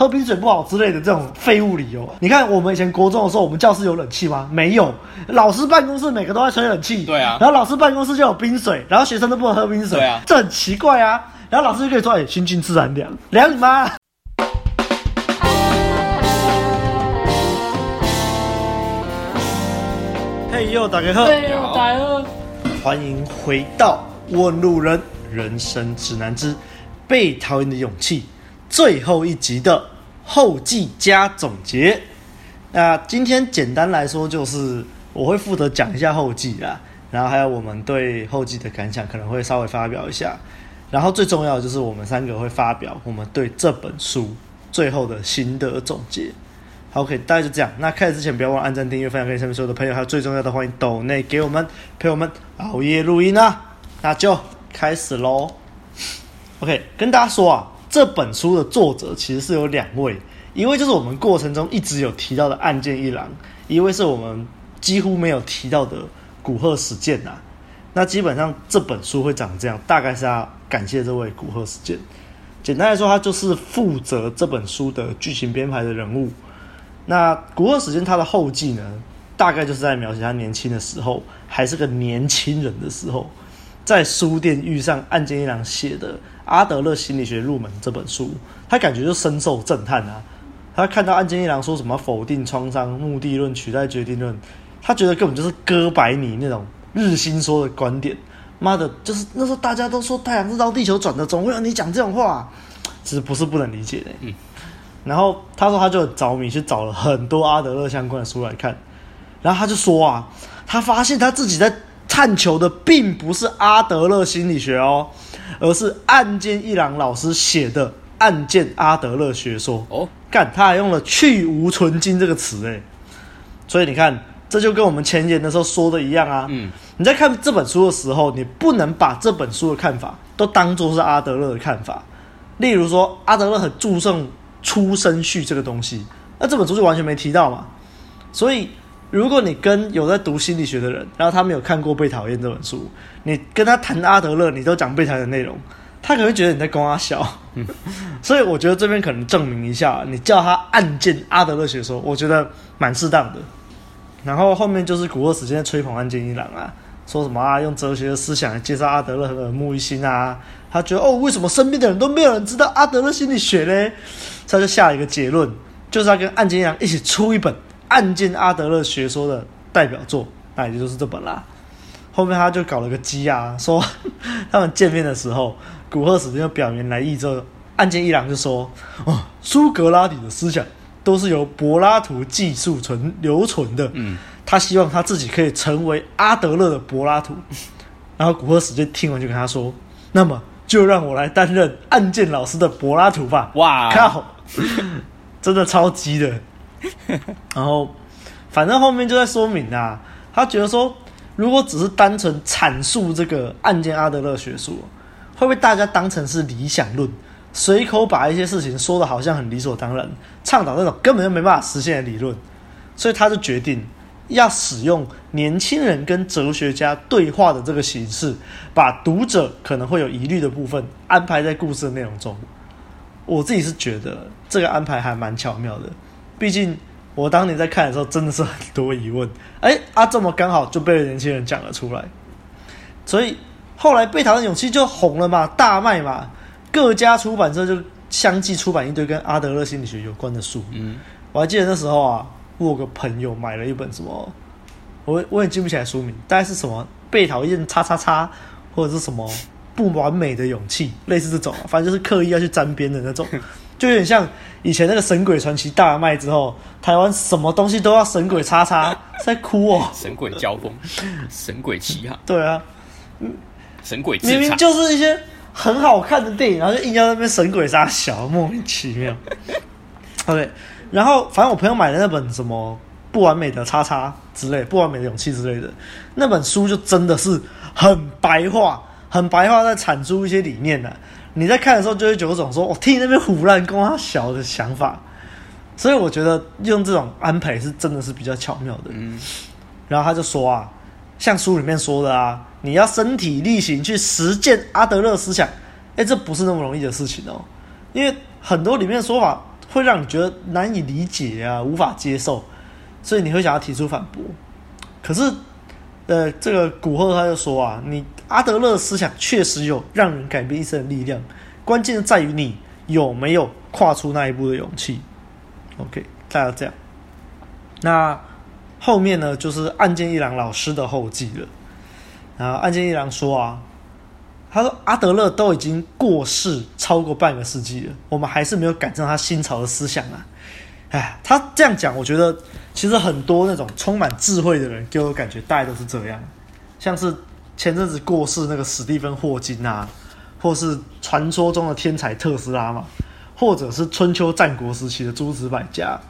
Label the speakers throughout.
Speaker 1: 喝冰水不好之类的这种废物理由。你看我们以前国中的时候，我们教室有冷气吗？没有，老师办公室每个都在吹冷气。
Speaker 2: 对啊，
Speaker 1: 然后老师办公室就有冰水，然后学生都不能喝冰水。
Speaker 2: 对啊，
Speaker 1: 这很奇怪啊。然后老师就可以说：“哎，心静自然凉，凉你妈！”嘿呦，大家好，
Speaker 3: 嘿呦，大家好，
Speaker 1: 欢迎回到《问路人人生指南之被讨厌的勇气》最后一集的后记加总结。那今天简单来说，就是我会负责讲一下后记啦，然后还有我们对后记的感想，可能会稍微发表一下。然后最重要的就是我们三个会发表我们对这本书最后的心得总结。好，OK，大概就这样。那开始之前不要忘了按赞、订阅、分享给身边所有的朋友，还有最重要的，欢迎抖内给我们陪我们熬夜录音啊！那就开始喽。OK，跟大家说啊，这本书的作者其实是有两位，一位就是我们过程中一直有提到的案件一郎，一位是我们几乎没有提到的古贺史健呐。那基本上这本书会长这样，大概是要感谢这位古贺史健。简单来说，他就是负责这本书的剧情编排的人物。那古贺史健他的后记呢，大概就是在描写他年轻的时候，还是个年轻人的时候，在书店遇上岸见一郎写的《阿德勒心理学入门》这本书，他感觉就深受震撼啊。他看到岸见一郎说什么否定创伤、目的论取代决定论，他觉得根本就是哥白尼那种。日心说的观点，妈的，就是那时候大家都说太阳是绕地球转的，总会有你讲这种话，其实不是不能理解的。嗯，然后他说他就很着迷，去找了很多阿德勒相关的书来看，然后他就说啊，他发现他自己在探求的并不是阿德勒心理学哦，而是岸见一郎老师写的岸见阿德勒学说。哦，干，他还用了去无存菁这个词诶，所以你看。这就跟我们前言的时候说的一样啊。嗯，你在看这本书的时候，你不能把这本书的看法都当做是阿德勒的看法。例如说，阿德勒很注重出生序这个东西，那这本书就完全没提到嘛。所以，如果你跟有在读心理学的人，然后他没有看过《被讨厌》这本书，你跟他谈阿德勒，你都讲被讨厌的内容，他可能会觉得你在跟他笑。嗯，所以我觉得这边可能证明一下，你叫他岸见阿德勒学说，我觉得蛮适当的。然后后面就是古贺史健在吹捧岸见一郎啊，说什么啊，用哲学的思想来介绍阿德勒很耳目一新啊。他觉得哦，为什么身边的人都没有人知道阿德勒心理学嘞？他就下了一个结论，就是要跟岸见一郎一起出一本岸见阿德勒学说的代表作，那也就是这本啦。后面他就搞了个鸡啊，说他们见面的时候，古贺史健就表明来意之后，岸见一郎就说哦，苏格拉底的思想。都是由柏拉图技术存留存的。嗯，他希望他自己可以成为阿德勒的柏拉图。然后古贺史就听完就跟他说：“那么就让我来担任岸见老师的柏拉图吧。”哇，靠，真的超级的。然后反正后面就在说明啊，他觉得说，如果只是单纯阐述这个案件阿德勒学说，会被大家当成是理想论。随口把一些事情说的好像很理所当然，倡导那种根本就没办法实现的理论，所以他就决定要使用年轻人跟哲学家对话的这个形式，把读者可能会有疑虑的部分安排在故事的内容中。我自己是觉得这个安排还蛮巧妙的，毕竟我当年在看的时候真的是很多疑问，哎啊，这么刚好就被年轻人讲了出来，所以后来《被讨厌的勇气》就红了嘛，大卖嘛。各家出版社就相继出版一堆跟阿德勒心理学有关的书。嗯，我还记得那时候啊，我有个朋友买了一本什么，我我也记不起来书名，大概是什么被讨厌叉叉叉，或者是什么不完美的勇气，类似这种，反正就是刻意要去沾边的那种，就有点像以前那个神鬼传奇大卖之后，台湾什么东西都要神鬼叉叉，在哭哦。
Speaker 2: 神鬼交锋，神鬼奇哈。
Speaker 1: 对啊，嗯
Speaker 2: 神鬼
Speaker 1: 明明就是一些。很好看的电影，然后就硬要那边神鬼杀小，莫名其妙。OK，然后反正我朋友买的那本什么不完美的叉叉之类，不完美的勇气之类的那本书，就真的是很白话，很白话在阐述一些理念的、啊。你在看的时候就会有种说，我、哦、听那边胡乱跟他小的想法。所以我觉得用这种安排是真的是比较巧妙的。嗯，然后他就说啊，像书里面说的啊。你要身体力行去实践阿德勒思想，哎，这不是那么容易的事情哦。因为很多里面的说法会让你觉得难以理解啊，无法接受，所以你会想要提出反驳。可是，呃，这个古贺他就说啊，你阿德勒思想确实有让人改变一生的力量，关键在于你有没有跨出那一步的勇气。OK，大家这样。那后面呢，就是岸见一郎老师的后记了。然后岸见一郎说啊。他说：“阿德勒都已经过世超过半个世纪了，我们还是没有赶上他新潮的思想啊！哎，他这样讲，我觉得其实很多那种充满智慧的人给我感觉大概都是这样，像是前阵子过世那个史蒂芬霍金啊，或是传说中的天才特斯拉嘛，或者是春秋战国时期的诸子百家。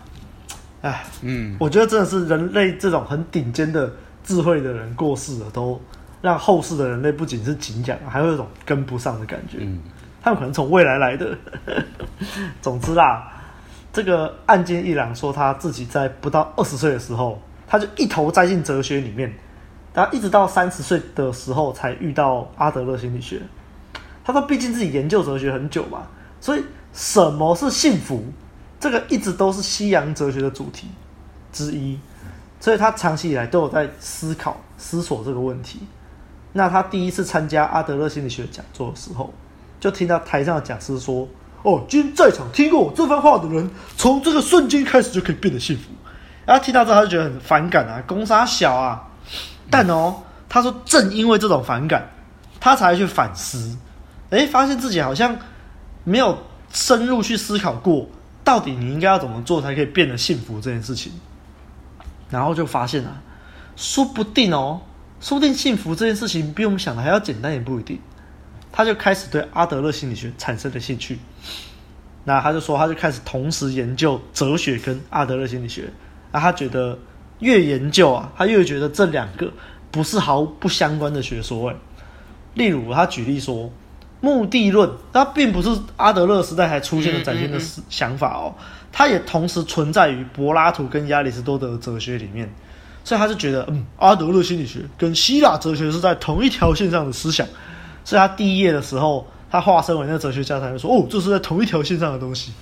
Speaker 1: 哎，嗯，我觉得真的是人类这种很顶尖的智慧的人过世了都。”让后世的人类不仅是敬仰，还会有一种跟不上的感觉。嗯，他们可能从未来来的。总之啦，这个岸见一郎说他自己在不到二十岁的时候，他就一头栽进哲学里面，他一直到三十岁的时候才遇到阿德勒心理学。他说，毕竟自己研究哲学很久嘛，所以什么是幸福，这个一直都是西洋哲学的主题之一，所以他长期以来都有在思考、思索这个问题。那他第一次参加阿德勒心理学讲座的时候，就听到台上的讲师说：“哦，今天在场听过我这番话的人，从这个瞬间开始就可以变得幸福。”然后听到之后，他就觉得很反感啊，公杀小啊。但哦，他说正因为这种反感，他才去反思，诶，发现自己好像没有深入去思考过，到底你应该要怎么做才可以变得幸福这件事情。然后就发现啊，说不定哦。说不定幸福这件事情比我们想的还要简单，也不一定。他就开始对阿德勒心理学产生了兴趣。那他就说，他就开始同时研究哲学跟阿德勒心理学。那他觉得越研究啊，他越觉得这两个不是毫不相关的学说。哎，例如他举例说，目的论，它并不是阿德勒时代才出现的崭新的想法哦，它也同时存在于柏拉图跟亚里士多德哲学里面。所以他就觉得，嗯，阿德勒心理学跟希腊哲学是在同一条线上的思想。所以他第一页的时候，他化身为那个哲学家，他就说，哦，这是在同一条线上的东西。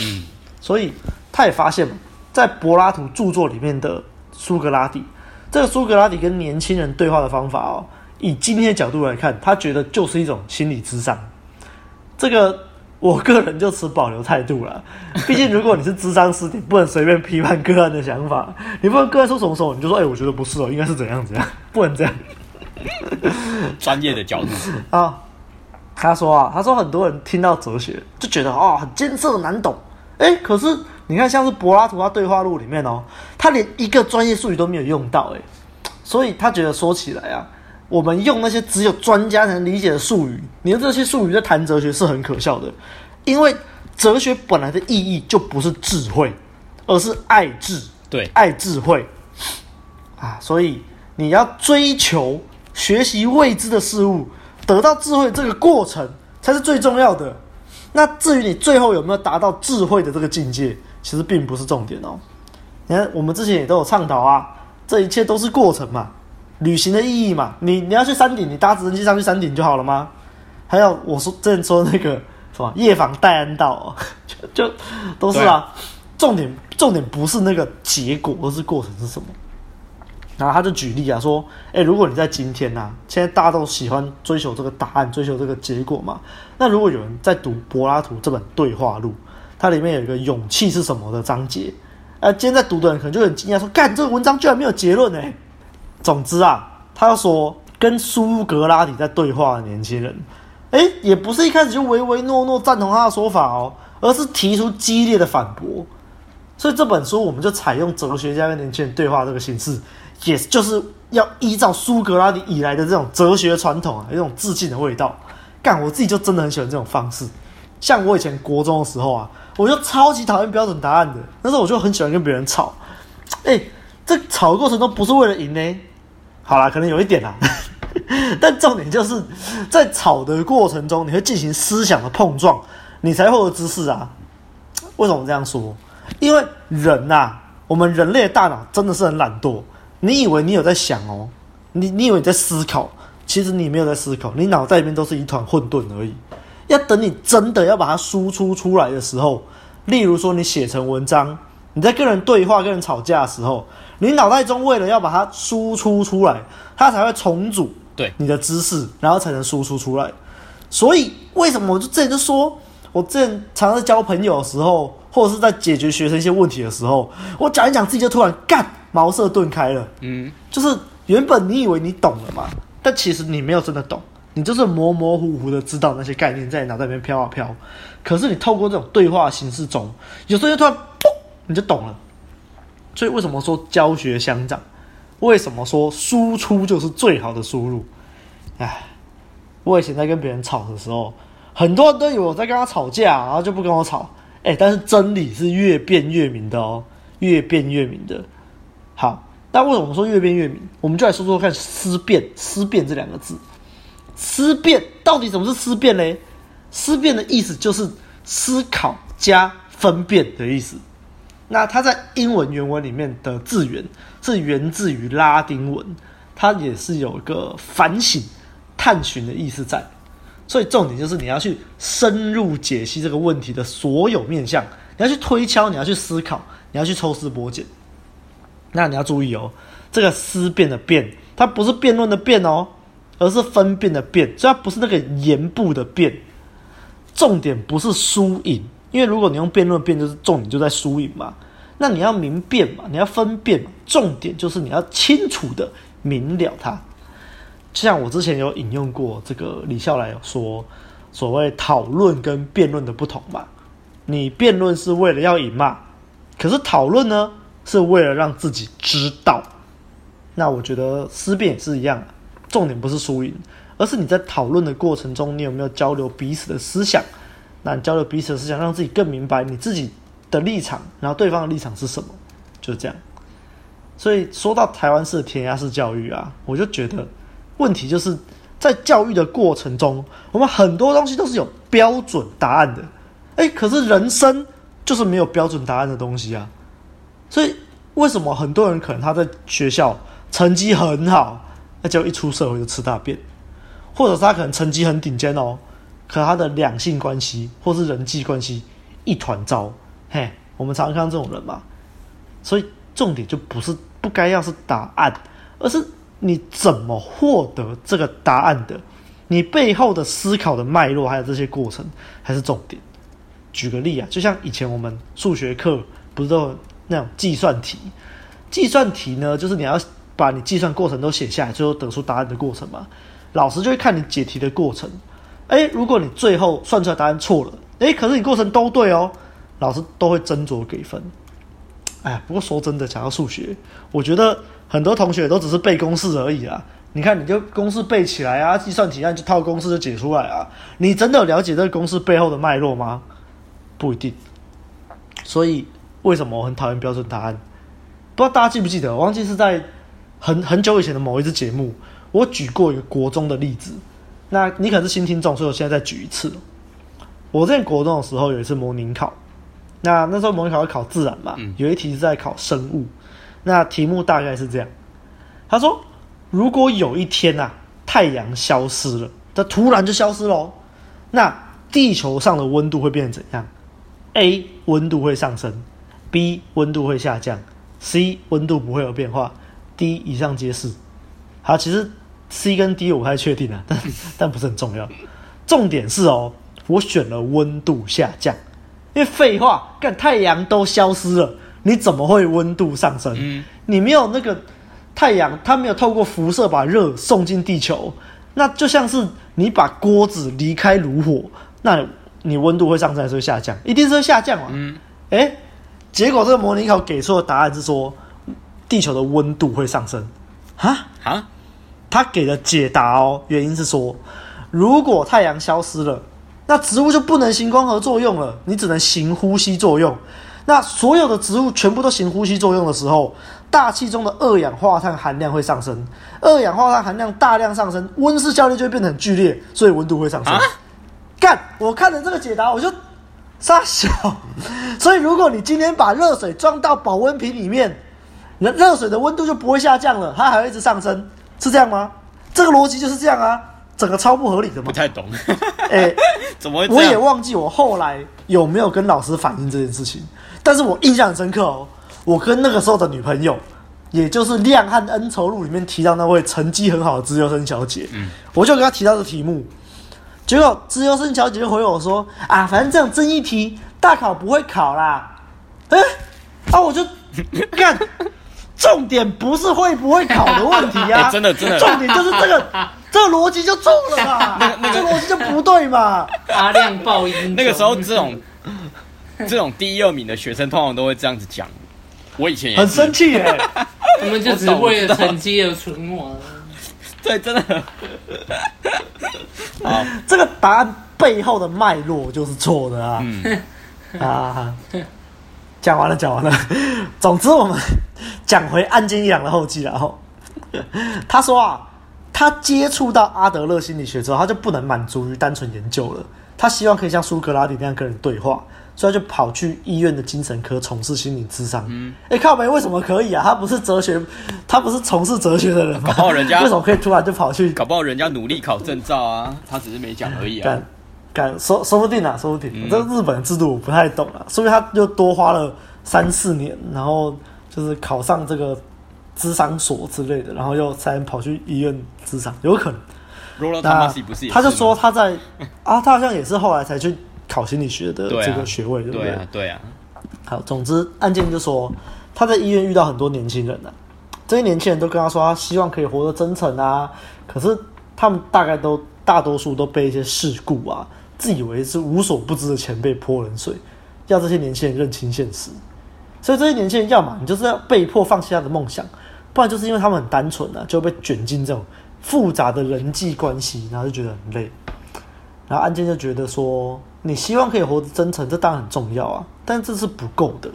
Speaker 1: 嗯，所以他也发现，在柏拉图著作里面的苏格拉底，这个苏格拉底跟年轻人对话的方法哦，以今天的角度来看，他觉得就是一种心理智商。这个。我个人就持保留态度了，毕竟如果你是智商师，你不能随便批判个案的想法，你不能个案说什么时候你就说，哎、欸，我觉得不是哦，应该是怎样怎样，不能这样。
Speaker 2: 专业的角度
Speaker 1: 啊，他说啊，他说很多人听到哲学就觉得哦，很艰涩难懂，哎、欸，可是你看像是柏拉图他对话录里面哦，他连一个专业术语都没有用到，哎，所以他觉得说起来啊。我们用那些只有专家才能理解的术语，你用这些术语在谈哲学是很可笑的，因为哲学本来的意义就不是智慧，而是爱智，
Speaker 2: 对，
Speaker 1: 爱智慧啊，所以你要追求学习未知的事物，得到智慧这个过程才是最重要的。那至于你最后有没有达到智慧的这个境界，其实并不是重点哦。你看，我们之前也都有倡导啊，这一切都是过程嘛。旅行的意义嘛，你你要去山顶，你搭直升机上去山顶就好了吗？还有我说之前说那个什么夜访戴安道，就就都是啊。重点重点不是那个结果，而是过程是什么。然后他就举例啊，说，哎，如果你在今天呐、啊，现在大家都喜欢追求这个答案，追求这个结果嘛。那如果有人在读柏拉图这本对话录，它里面有一个勇气是什么的章节，呃，今天在读的人可能就很惊讶，说，干这个文章居然没有结论呢、总之啊，他说跟苏格拉底在对话的年轻人，诶，也不是一开始就唯唯诺诺赞同他的说法哦，而是提出激烈的反驳。所以这本书我们就采用哲学家跟年轻人对话这个形式，也就是要依照苏格拉底以来的这种哲学传统啊，有一种致敬的味道。干，我自己就真的很喜欢这种方式。像我以前国中的时候啊，我就超级讨厌标准答案的，但是我就很喜欢跟别人吵。诶，这吵的过程中不是为了赢呢。好啦，可能有一点啦，但重点就是在吵的过程中，你会进行思想的碰撞，你才会有知识啊。为什么这样说？因为人呐、啊，我们人类的大脑真的是很懒惰。你以为你有在想哦，你你以为你在思考，其实你没有在思考，你脑袋里面都是一团混沌而已。要等你真的要把它输出出来的时候，例如说，你写成文章，你在跟人对话、跟人吵架的时候，你脑袋中为了要把它输出出来，它才会重组对你的知识，然后才能输出出来。所以，为什么我就之前就说，我之前常常在交朋友的时候，或者是在解决学生一些问题的时候，我讲一讲自己就突然干茅塞顿开了。嗯，就是原本你以为你懂了嘛，但其实你没有真的懂。你就是模模糊糊的知道那些概念在脑袋里面飘啊飘，可是你透过这种对话形式中，有时候就突然砰，你就懂了。所以为什么说教学相长？为什么说输出就是最好的输入？唉，我以前在跟别人吵的时候，很多人都以为我在跟他吵架，然后就不跟我吵。哎，但是真理是越辩越明的哦，越辩越明的。好，那为什么说越辩越明？我们就来说说看思辨，思辨这两个字。思辨到底什么是思辨嘞？思辨的意思就是思考加分辨的意思。那它在英文原文里面的字源是源自于拉丁文，它也是有一个反省、探寻的意思在。所以重点就是你要去深入解析这个问题的所有面向，你要去推敲，你要去思考，你要去抽丝剥茧。那你要注意哦，这个思辨的辨，它不是辩论的辩哦。而是分辨的辨，所以它不是那个言部的辨。重点不是输赢，因为如果你用辩论辩，就是重点就在输赢嘛。那你要明辨嘛，你要分辨嘛。重点就是你要清楚的明了它。就像我之前有引用过这个李笑来说，所谓讨论跟辩论的不同嘛。你辩论是为了要赢嘛，可是讨论呢是为了让自己知道。那我觉得思辨也是一样。重点不是输赢，而是你在讨论的过程中，你有没有交流彼此的思想？那你交流彼此的思想，让自己更明白你自己的立场，然后对方的立场是什么？就这样。所以说到台湾式的填鸭式教育啊，我就觉得问题就是在教育的过程中，我们很多东西都是有标准答案的，诶，可是人生就是没有标准答案的东西啊。所以为什么很多人可能他在学校成绩很好？那就一出社会就吃大便，或者是他可能成绩很顶尖哦，可他的两性关系或是人际关系一团糟，嘿，我们常常看到这种人嘛。所以重点就不是不该要是答案，而是你怎么获得这个答案的，你背后的思考的脉络还有这些过程还是重点。举个例啊，就像以前我们数学课不是都有那种计算题，计算题呢就是你要。把你计算过程都写下来，最后得出答案的过程嘛，老师就会看你解题的过程。诶，如果你最后算出来答案错了，诶，可是你过程都对哦，老师都会斟酌给分。哎，不过说真的，讲到数学，我觉得很多同学都只是背公式而已啊。你看，你就公式背起来啊，计算题那就套公式就解出来啊。你真的有了解这个公式背后的脉络吗？不一定。所以为什么我很讨厌标准答案？不知道大家记不记得？我忘记是在。很很久以前的某一支节目，我举过一个国中的例子。那你可能是新听众，所以我现在再举一次。我在国中的时候有一次模拟考，那那时候模拟考要考自然嘛，有一题是在考生物。那题目大概是这样：他说，如果有一天啊，太阳消失了，它突然就消失了，那地球上的温度会变成怎样？A 温度会上升，B 温度会下降，C 温度不会有变化。D 以上皆是，好，其实 C 跟 D 我不太确定啊，但 但不是很重要。重点是哦，我选了温度下降，因为废话，干太阳都消失了，你怎么会温度上升？嗯，你没有那个太阳，它没有透过辐射把热送进地球，那就像是你把锅子离开炉火，那你温度会上升还是会下降？一定是会下降嘛。嗯，诶，结果这个模拟考给出的答案是说。地球的温度会上升，啊啊，他给的解答哦，原因是说，如果太阳消失了，那植物就不能行光合作用了，你只能行呼吸作用。那所有的植物全部都行呼吸作用的时候，大气中的二氧化碳含量会上升，二氧化碳含量大量上升，温室效应就会变得很剧烈，所以温度会上升。干，我看了这个解答，我就傻笑。所以如果你今天把热水装到保温瓶里面。那热水的温度就不会下降了，它还会一直上升，是这样吗？这个逻辑就是这样啊，整个超不合理的嘛。
Speaker 2: 不太懂，
Speaker 1: 哎、欸，
Speaker 2: 怎么会？
Speaker 1: 我也忘记我后来有没有跟老师反映这件事情，但是我印象很深刻哦，我跟那个时候的女朋友，也就是《亮汉恩仇录》里面提到那位成绩很好的资优生小姐，嗯，我就跟她提到这题目，结果资优生小姐就回我说啊，反正这种争议题大考不会考啦，哎，啊我就 干。重点不是会不会考的问题啊，
Speaker 2: 欸、真的真的，
Speaker 1: 重点就是这个 这个逻辑就错了嘛，那个那个逻辑就不对嘛。
Speaker 3: 阿亮报音，
Speaker 2: 那个时候这种这种第一二名的学生通常都会这样子讲。我以前也
Speaker 1: 很生气耶，
Speaker 3: 我们就只是为了成绩而存亡。
Speaker 2: 对，真的。好，
Speaker 1: 这个答案背后的脉络就是错的啊。嗯、啊。讲完了，讲完了。总之，我们讲回岸见一郎的后记，然后 他说啊，他接触到阿德勒心理学之后，他就不能满足于单纯研究了。他希望可以像苏格拉底那样跟人对话，所以他就跑去医院的精神科从事心理咨商。嗯，哎，靠北为什么可以啊？他不是哲学，他不是从事哲学的人吗？
Speaker 2: 搞不好人家
Speaker 1: 为什么可以突然就跑去？
Speaker 2: 搞不好人家努力考证照啊，他只是没讲而已啊。
Speaker 1: 敢说说不定啊，说不定。嗯、这日本的制度我不太懂啊，说不定他又多花了三四年，然后就是考上这个智商所之类的，然后又才跑去医院智商，有可能。那他就说他在啊，他好像也是后来才去考心理学的这个学位，对，不对？对啊，对啊。好，总之案件就说他在医院遇到很多年轻人呢、啊，这些年轻人都跟他说他希望可以活得真诚啊，可是他们大概都大多数都被一些事故啊。自以为是无所不知的前辈泼冷水，要这些年轻人认清现实。所以这些年轻人，要么你就是要被迫放弃他的梦想，不然就是因为他们很单纯啊，就被卷进这种复杂的人际关系，然后就觉得很累。然后案件就觉得说，你希望可以活得真诚，这当然很重要啊，但这是不够的。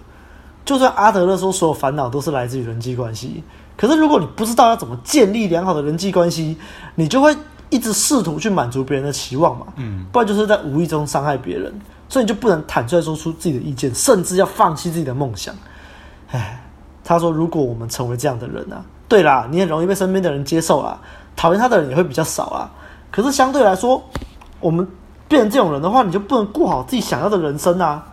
Speaker 1: 就算阿德勒说所有烦恼都是来自于人际关系，可是如果你不知道要怎么建立良好的人际关系，你就会。一直试图去满足别人的期望嘛，嗯，不然就是在无意中伤害别人，所以你就不能坦率说出自己的意见，甚至要放弃自己的梦想。唉，他说，如果我们成为这样的人啊，对啦，你很容易被身边的人接受啊，讨厌他的人也会比较少啊。可是相对来说，我们变成这种人的话，你就不能过好自己想要的人生啊。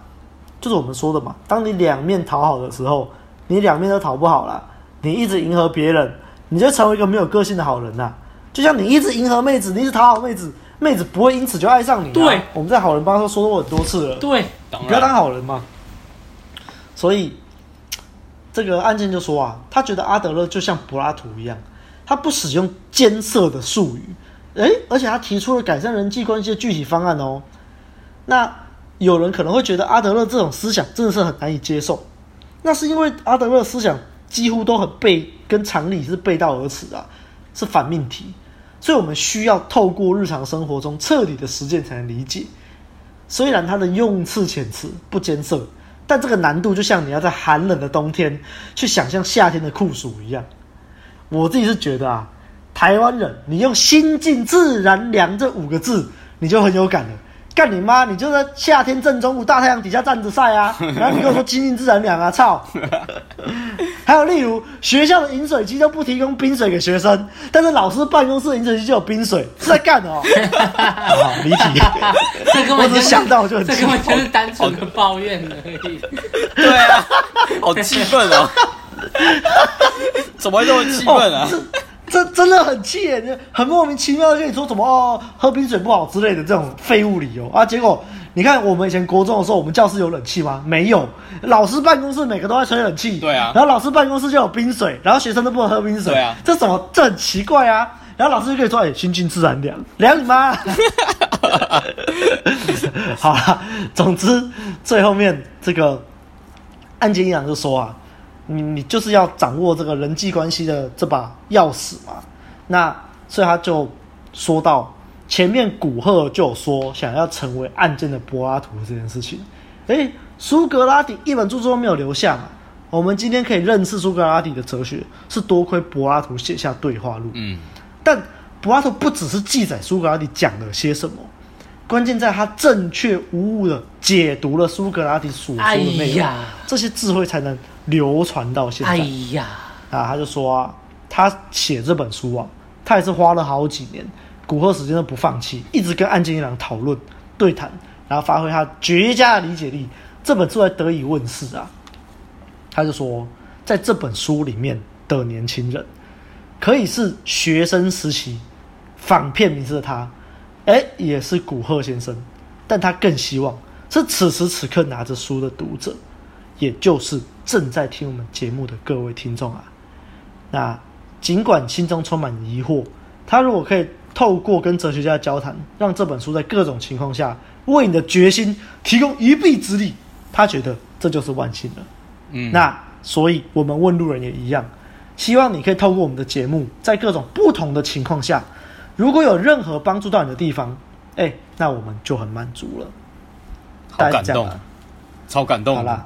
Speaker 1: 就是我们说的嘛，当你两面讨好的时候，你两面都讨不好啦，你一直迎合别人，你就成为一个没有个性的好人呐。就像你一直迎合妹子，你一直讨好妹子，妹子不会因此就爱上你。对，我们在好人帮都说过很多次了。对，不要当好人嘛。所以这个案件就说啊，他觉得阿德勒就像柏拉图一样，他不使用艰涩的术语，诶，而且他提出了改善人际关系的具体方案哦。那有人可能会觉得阿德勒这种思想真的是很难以接受，那是因为阿德勒思想几乎都很背跟常理是背道而驰啊，是反命题。所以我们需要透过日常生活中彻底的实践才能理解。虽然它的用词遣词不艰涩，但这个难度就像你要在寒冷的冬天去想象夏天的酷暑一样。我自己是觉得啊，台湾人，你用“心静自然凉”这五个字，你就很有感了。干你妈！你就在夏天正中午大太阳底下站着晒啊，然后你跟我说“心静自然凉”啊，操！还有例如学校的饮水机都不提供冰水给学生，但是老师办公室的饮水机就有冰水，是在干哦。好离题，
Speaker 3: 这根本就
Speaker 1: 想到就很气，
Speaker 3: 这根本就是单纯的抱怨而已。
Speaker 2: 对啊，好气愤哦！怎么会这么气愤啊？哦
Speaker 1: 这真的很气耶，很莫名其妙的跟你说什么哦，喝冰水不好之类的这种废物理由啊！结果你看我们以前国中的时候，我们教室有冷气吗？没有，老师办公室每个都在吹冷气。
Speaker 2: 对啊。
Speaker 1: 然后老师办公室就有冰水，然后学生都不能喝冰水。对啊。这怎么这很奇怪啊？然后老师就可以说：“哎，心静自然凉，凉你妈！” 好了，总之最后面这个岸见一郎就说啊。你你就是要掌握这个人际关系的这把钥匙嘛？那所以他就说到前面古赫就有说想要成为案件的柏拉图这件事情。诶，苏格拉底一本著作都没有留下嘛？我们今天可以认识苏格拉底的哲学，是多亏柏拉图写下对话录。嗯，但柏拉图不只是记载苏格拉底讲了些什么，关键在他正确无误的解读了苏格拉底所说的内容，哎、这些智慧才能。流传到现在，哎呀，啊，他就说啊，他写这本书啊，他也是花了好几年，古贺时间都不放弃，一直跟岸见一郎讨论、对谈，然后发挥他绝佳的理解力，这本书才得以问世啊。他就说，在这本书里面的年轻人，可以是学生时期仿片名字的他，哎，也是古贺先生，但他更希望是此时此刻拿着书的读者，也就是正在听我们节目的各位听众啊。那尽管心中充满疑惑，他如果可以。透过跟哲学家交谈，让这本书在各种情况下为你的决心提供一臂之力，他觉得这就是万幸了。嗯，那所以我们问路人也一样，希望你可以透过我们的节目，在各种不同的情况下，如果有任何帮助到你的地方，哎，那我们就很满足了。
Speaker 2: 好感动，超感动。
Speaker 1: 好啦，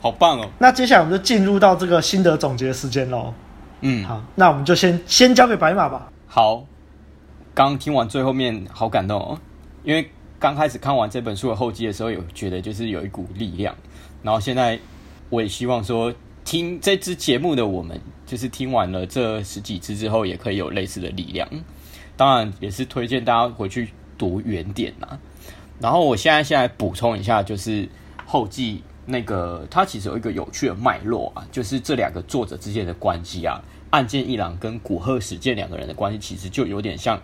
Speaker 2: 好棒哦。
Speaker 1: 那接下来我们就进入到这个心得总结时间喽。
Speaker 2: 嗯，
Speaker 1: 好，那我们就先先交给白马吧。
Speaker 2: 好。刚听完最后面好感动哦，因为刚开始看完这本书的后记的时候，有觉得就是有一股力量。然后现在我也希望说，听这支节目的我们，就是听完了这十几支之后，也可以有类似的力量。当然也是推荐大家回去读原点呐。然后我现在先来补充一下，就是后记那个它其实有一个有趣的脉络啊，就是这两个作者之间的关系啊。岸见一郎跟古贺史健两个人的关系，其实就有点像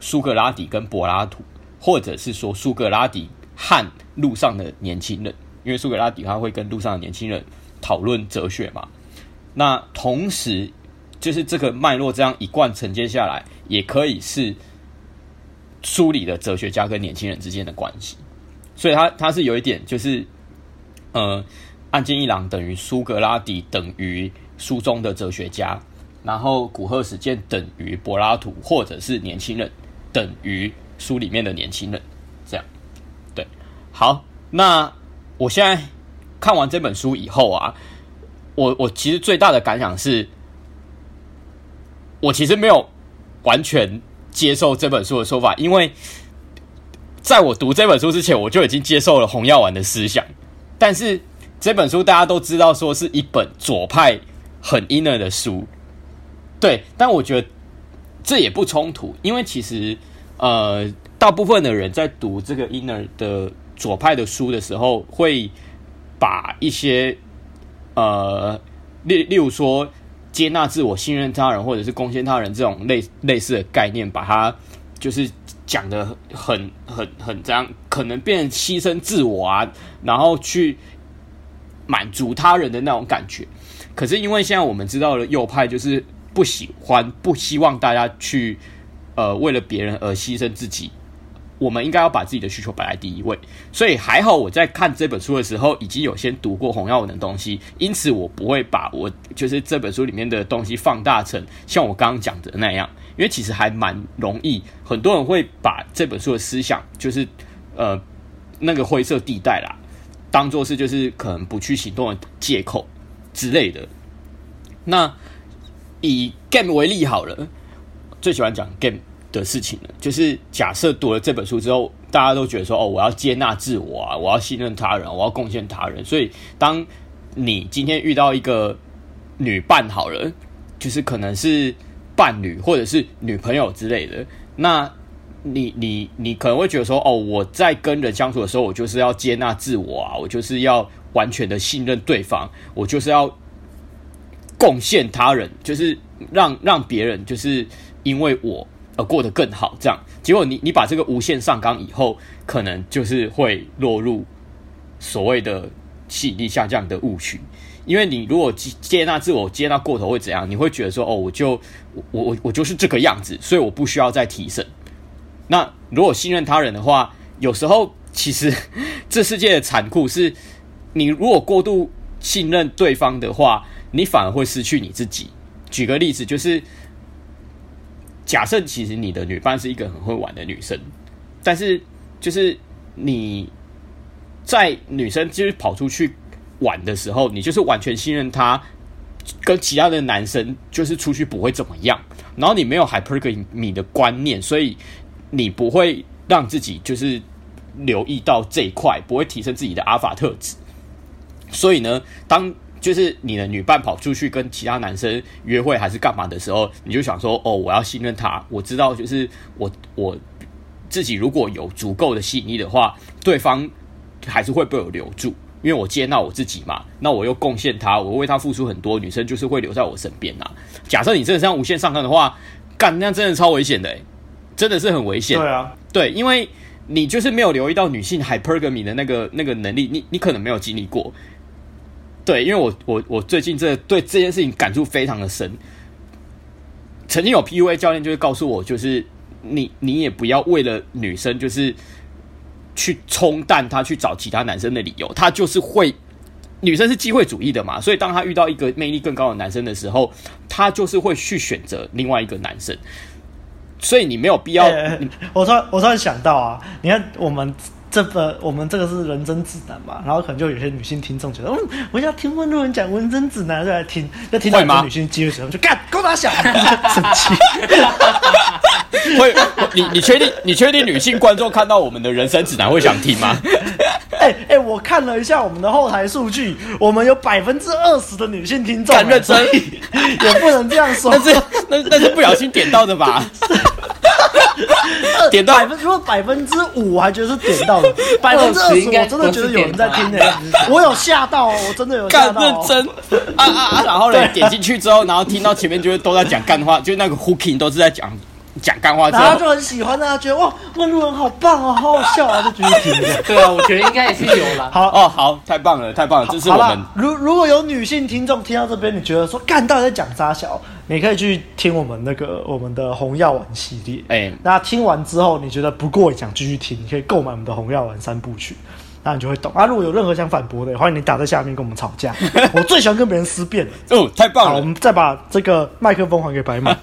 Speaker 2: 苏格拉底跟柏拉图，或者是说苏格拉底和路上的年轻人，因为苏格拉底他会跟路上的年轻人讨论哲学嘛。那同时，就是这个脉络这样一贯承接下来，也可以是书里的哲学家跟年轻人之间的关系。所以，他他是有一点，就是呃，岸见一郎等于苏格拉底等于。书中的哲学家，然后古贺史健等于柏拉图，或者是年轻人等于书里面的年轻人，这样对。好，那我现在看完这本书以后啊，我我其实最大的感想是，我其实没有完全接受这本书的说法，因为在我读这本书之前，我就已经接受了红药丸的思想，但是这本书大家都知道说是一本左派。很 inner 的书，对，但我觉得这也不冲突，因为其实呃，大部分的人在读这个 inner 的左派的书的时候，会把一些呃，例例如说接纳自我、信任他人或者是贡献他人这种类类似的概念，把它就是讲的很很很这样，可能变牺牲自我啊，然后去满足他人的那种感觉。可是因为现在我们知道了右派就是不喜欢、不希望大家去呃为了别人而牺牲自己，我们应该要把自己的需求摆在第一位。所以还好我在看这本书的时候已经有先读过洪耀文的东西，因此我不会把我就是这本书里面的东西放大成像我刚刚讲的那样，因为其实还蛮容易，很多人会把这本书的思想就是呃那个灰色地带啦，当做是就是可能不去行动的借口。之类的，那以 game 为例好了，最喜欢讲 game 的事情了。就是假设读了这本书之后，大家都觉得说：“哦，我要接纳自我啊，我要信任他人，我要贡献他人。”所以，当你今天遇到一个女伴好了，就是可能是伴侣或者是女朋友之类的，那你你你可能会觉得说：“哦，我在跟人相处的时候，我就是要接纳自我啊，我就是要。”完全的信任对方，我就是要贡献他人，就是让让别人就是因为我而过得更好。这样，结果你你把这个无限上纲以后，可能就是会落入所谓的吸引力下降的误区。因为你如果接纳自我，接纳过头会怎样？你会觉得说，哦，我就我我我就是这个样子，所以我不需要再提升。那如果信任他人的话，有时候其实 这世界的残酷是。你如果过度信任对方的话，你反而会失去你自己。举个例子，就是假设其实你的女伴是一个很会玩的女生，但是就是你在女生就是跑出去玩的时候，你就是完全信任她，跟其他的男生就是出去不会怎么样。然后你没有 hypergamy 的观念，所以你不会让自己就是留意到这一块，不会提升自己的阿法特质。所以呢，当就是你的女伴跑出去跟其他男生约会还是干嘛的时候，你就想说：“哦，我要信任他，我知道就是我我自己如果有足够的吸引力的话，对方还是会被我留住，因为我接纳我自己嘛。那我又贡献他，我为他付出很多，女生就是会留在我身边呐。假设你真的这样无限上纲的话，干那真的超危险的，欸，真的是很危险。
Speaker 1: 对啊，
Speaker 2: 对，因为你就是没有留意到女性 hypergamy 的那个那个能力，你你可能没有经历过。对，因为我我我最近这对这件事情感触非常的深。曾经有 PUA 教练就会告诉我，就是你你也不要为了女生就是去冲淡他去找其他男生的理由，他就是会女生是机会主义的嘛，所以当她遇到一个魅力更高的男生的时候，她就是会去选择另外一个男生，所以你没有必要。
Speaker 1: 欸欸、我突然我突然想到啊，你看我们。这个我们这个是人生指南嘛，然后可能就有些女性听众觉得，嗯，我要听温路人讲人生指南，就来听，就听到有女性机会时候就干，跟我打小生气。
Speaker 2: 会，你你确定你确定女性观众看到我们的人生指南会想听吗？
Speaker 1: 哎哎、欸欸，我看了一下我们的后台数据，我们有百分之二十的女性听众，
Speaker 2: 认真
Speaker 1: 也不能这样说，
Speaker 2: 那是那那是不小心点到的吧？点到
Speaker 1: 百分，如果百分之五，我还觉得是点到了，百分之二十，我真的觉得有人在听的、欸。我有吓到哦，我真的有吓到、哦。
Speaker 2: 干认真啊啊啊！然后呢，点进去之后，然后听到前面就是都在讲干话，就那个 hooking 都是在讲讲干话，
Speaker 1: 然后就很喜欢啊，觉得哇，问路人好棒啊，好好笑啊，就继续听。
Speaker 3: 对啊，我觉得应该也是有啦。
Speaker 2: 好哦，好，太棒了，太棒了，这是我们。
Speaker 1: 如如果有女性听众听到这边，你觉得说干到底在讲啥小？你可以去听我们那个我们的红药丸系列，哎、欸，那听完之后你觉得不过瘾，想继续听，你可以购买我们的红药丸三部曲，那你就会懂啊。如果有任何想反驳的，欢迎你打在下面跟我们吵架。我最喜欢跟别人思辨
Speaker 2: 哦，太棒了。
Speaker 1: 我们再把这个麦克风还给白马。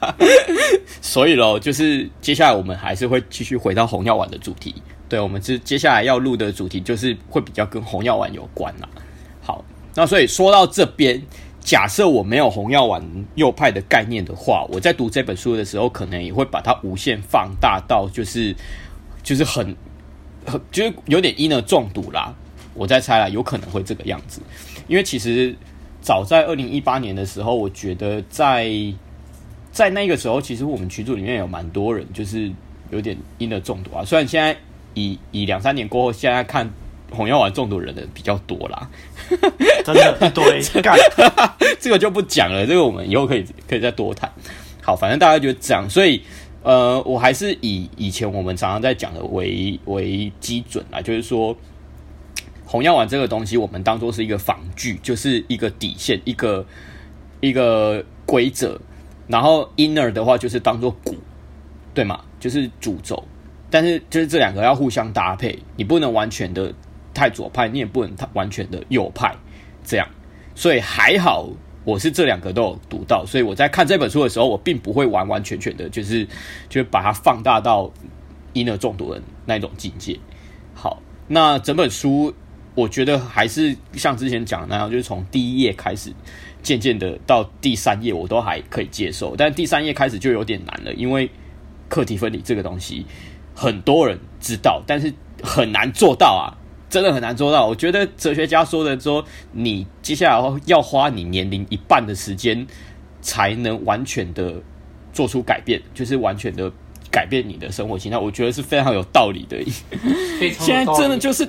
Speaker 2: 所以喽，就是接下来我们还是会继续回到红药丸的主题。对，我们是接下来要录的主题就是会比较跟红药丸有关啦。好，那所以说到这边。假设我没有红药丸右派的概念的话，我在读这本书的时候，可能也会把它无限放大到，就是就是很很就是有点因而中毒啦。我在猜啦，有可能会这个样子。因为其实早在二零一八年的时候，我觉得在在那个时候，其实我们群组里面有蛮多人就是有点因而中毒啊。虽然现在以以两三年过后，现在看。红药丸中毒人的比较多啦，
Speaker 1: 真的一堆。
Speaker 2: 这个就不讲了，这个我们以后可以可以再多谈。好，反正大家就这样，所以呃，我还是以以前我们常常在讲的为为基准啊，就是说红药丸这个东西，我们当做是一个防具，就是一个底线，一个一个规则。然后 inner 的话，就是当做骨，对吗？就是主轴，但是就是这两个要互相搭配，你不能完全的。太左派，你也不能太完全的右派，这样，所以还好，我是这两个都有读到，所以我在看这本书的时候，我并不会完完全全的，就是就把它放大到婴儿中毒的那种境界。好，那整本书我觉得还是像之前讲的那样，就是从第一页开始，渐渐的到第三页我都还可以接受，但第三页开始就有点难了，因为课题分离这个东西很多人知道，但是很难做到啊。真的很难做到。我觉得哲学家说的说，你接下来要花你年龄一半的时间，才能完全的做出改变，就是完全的改变你的生活形态。我觉得是非常有道理的。现在真的就是，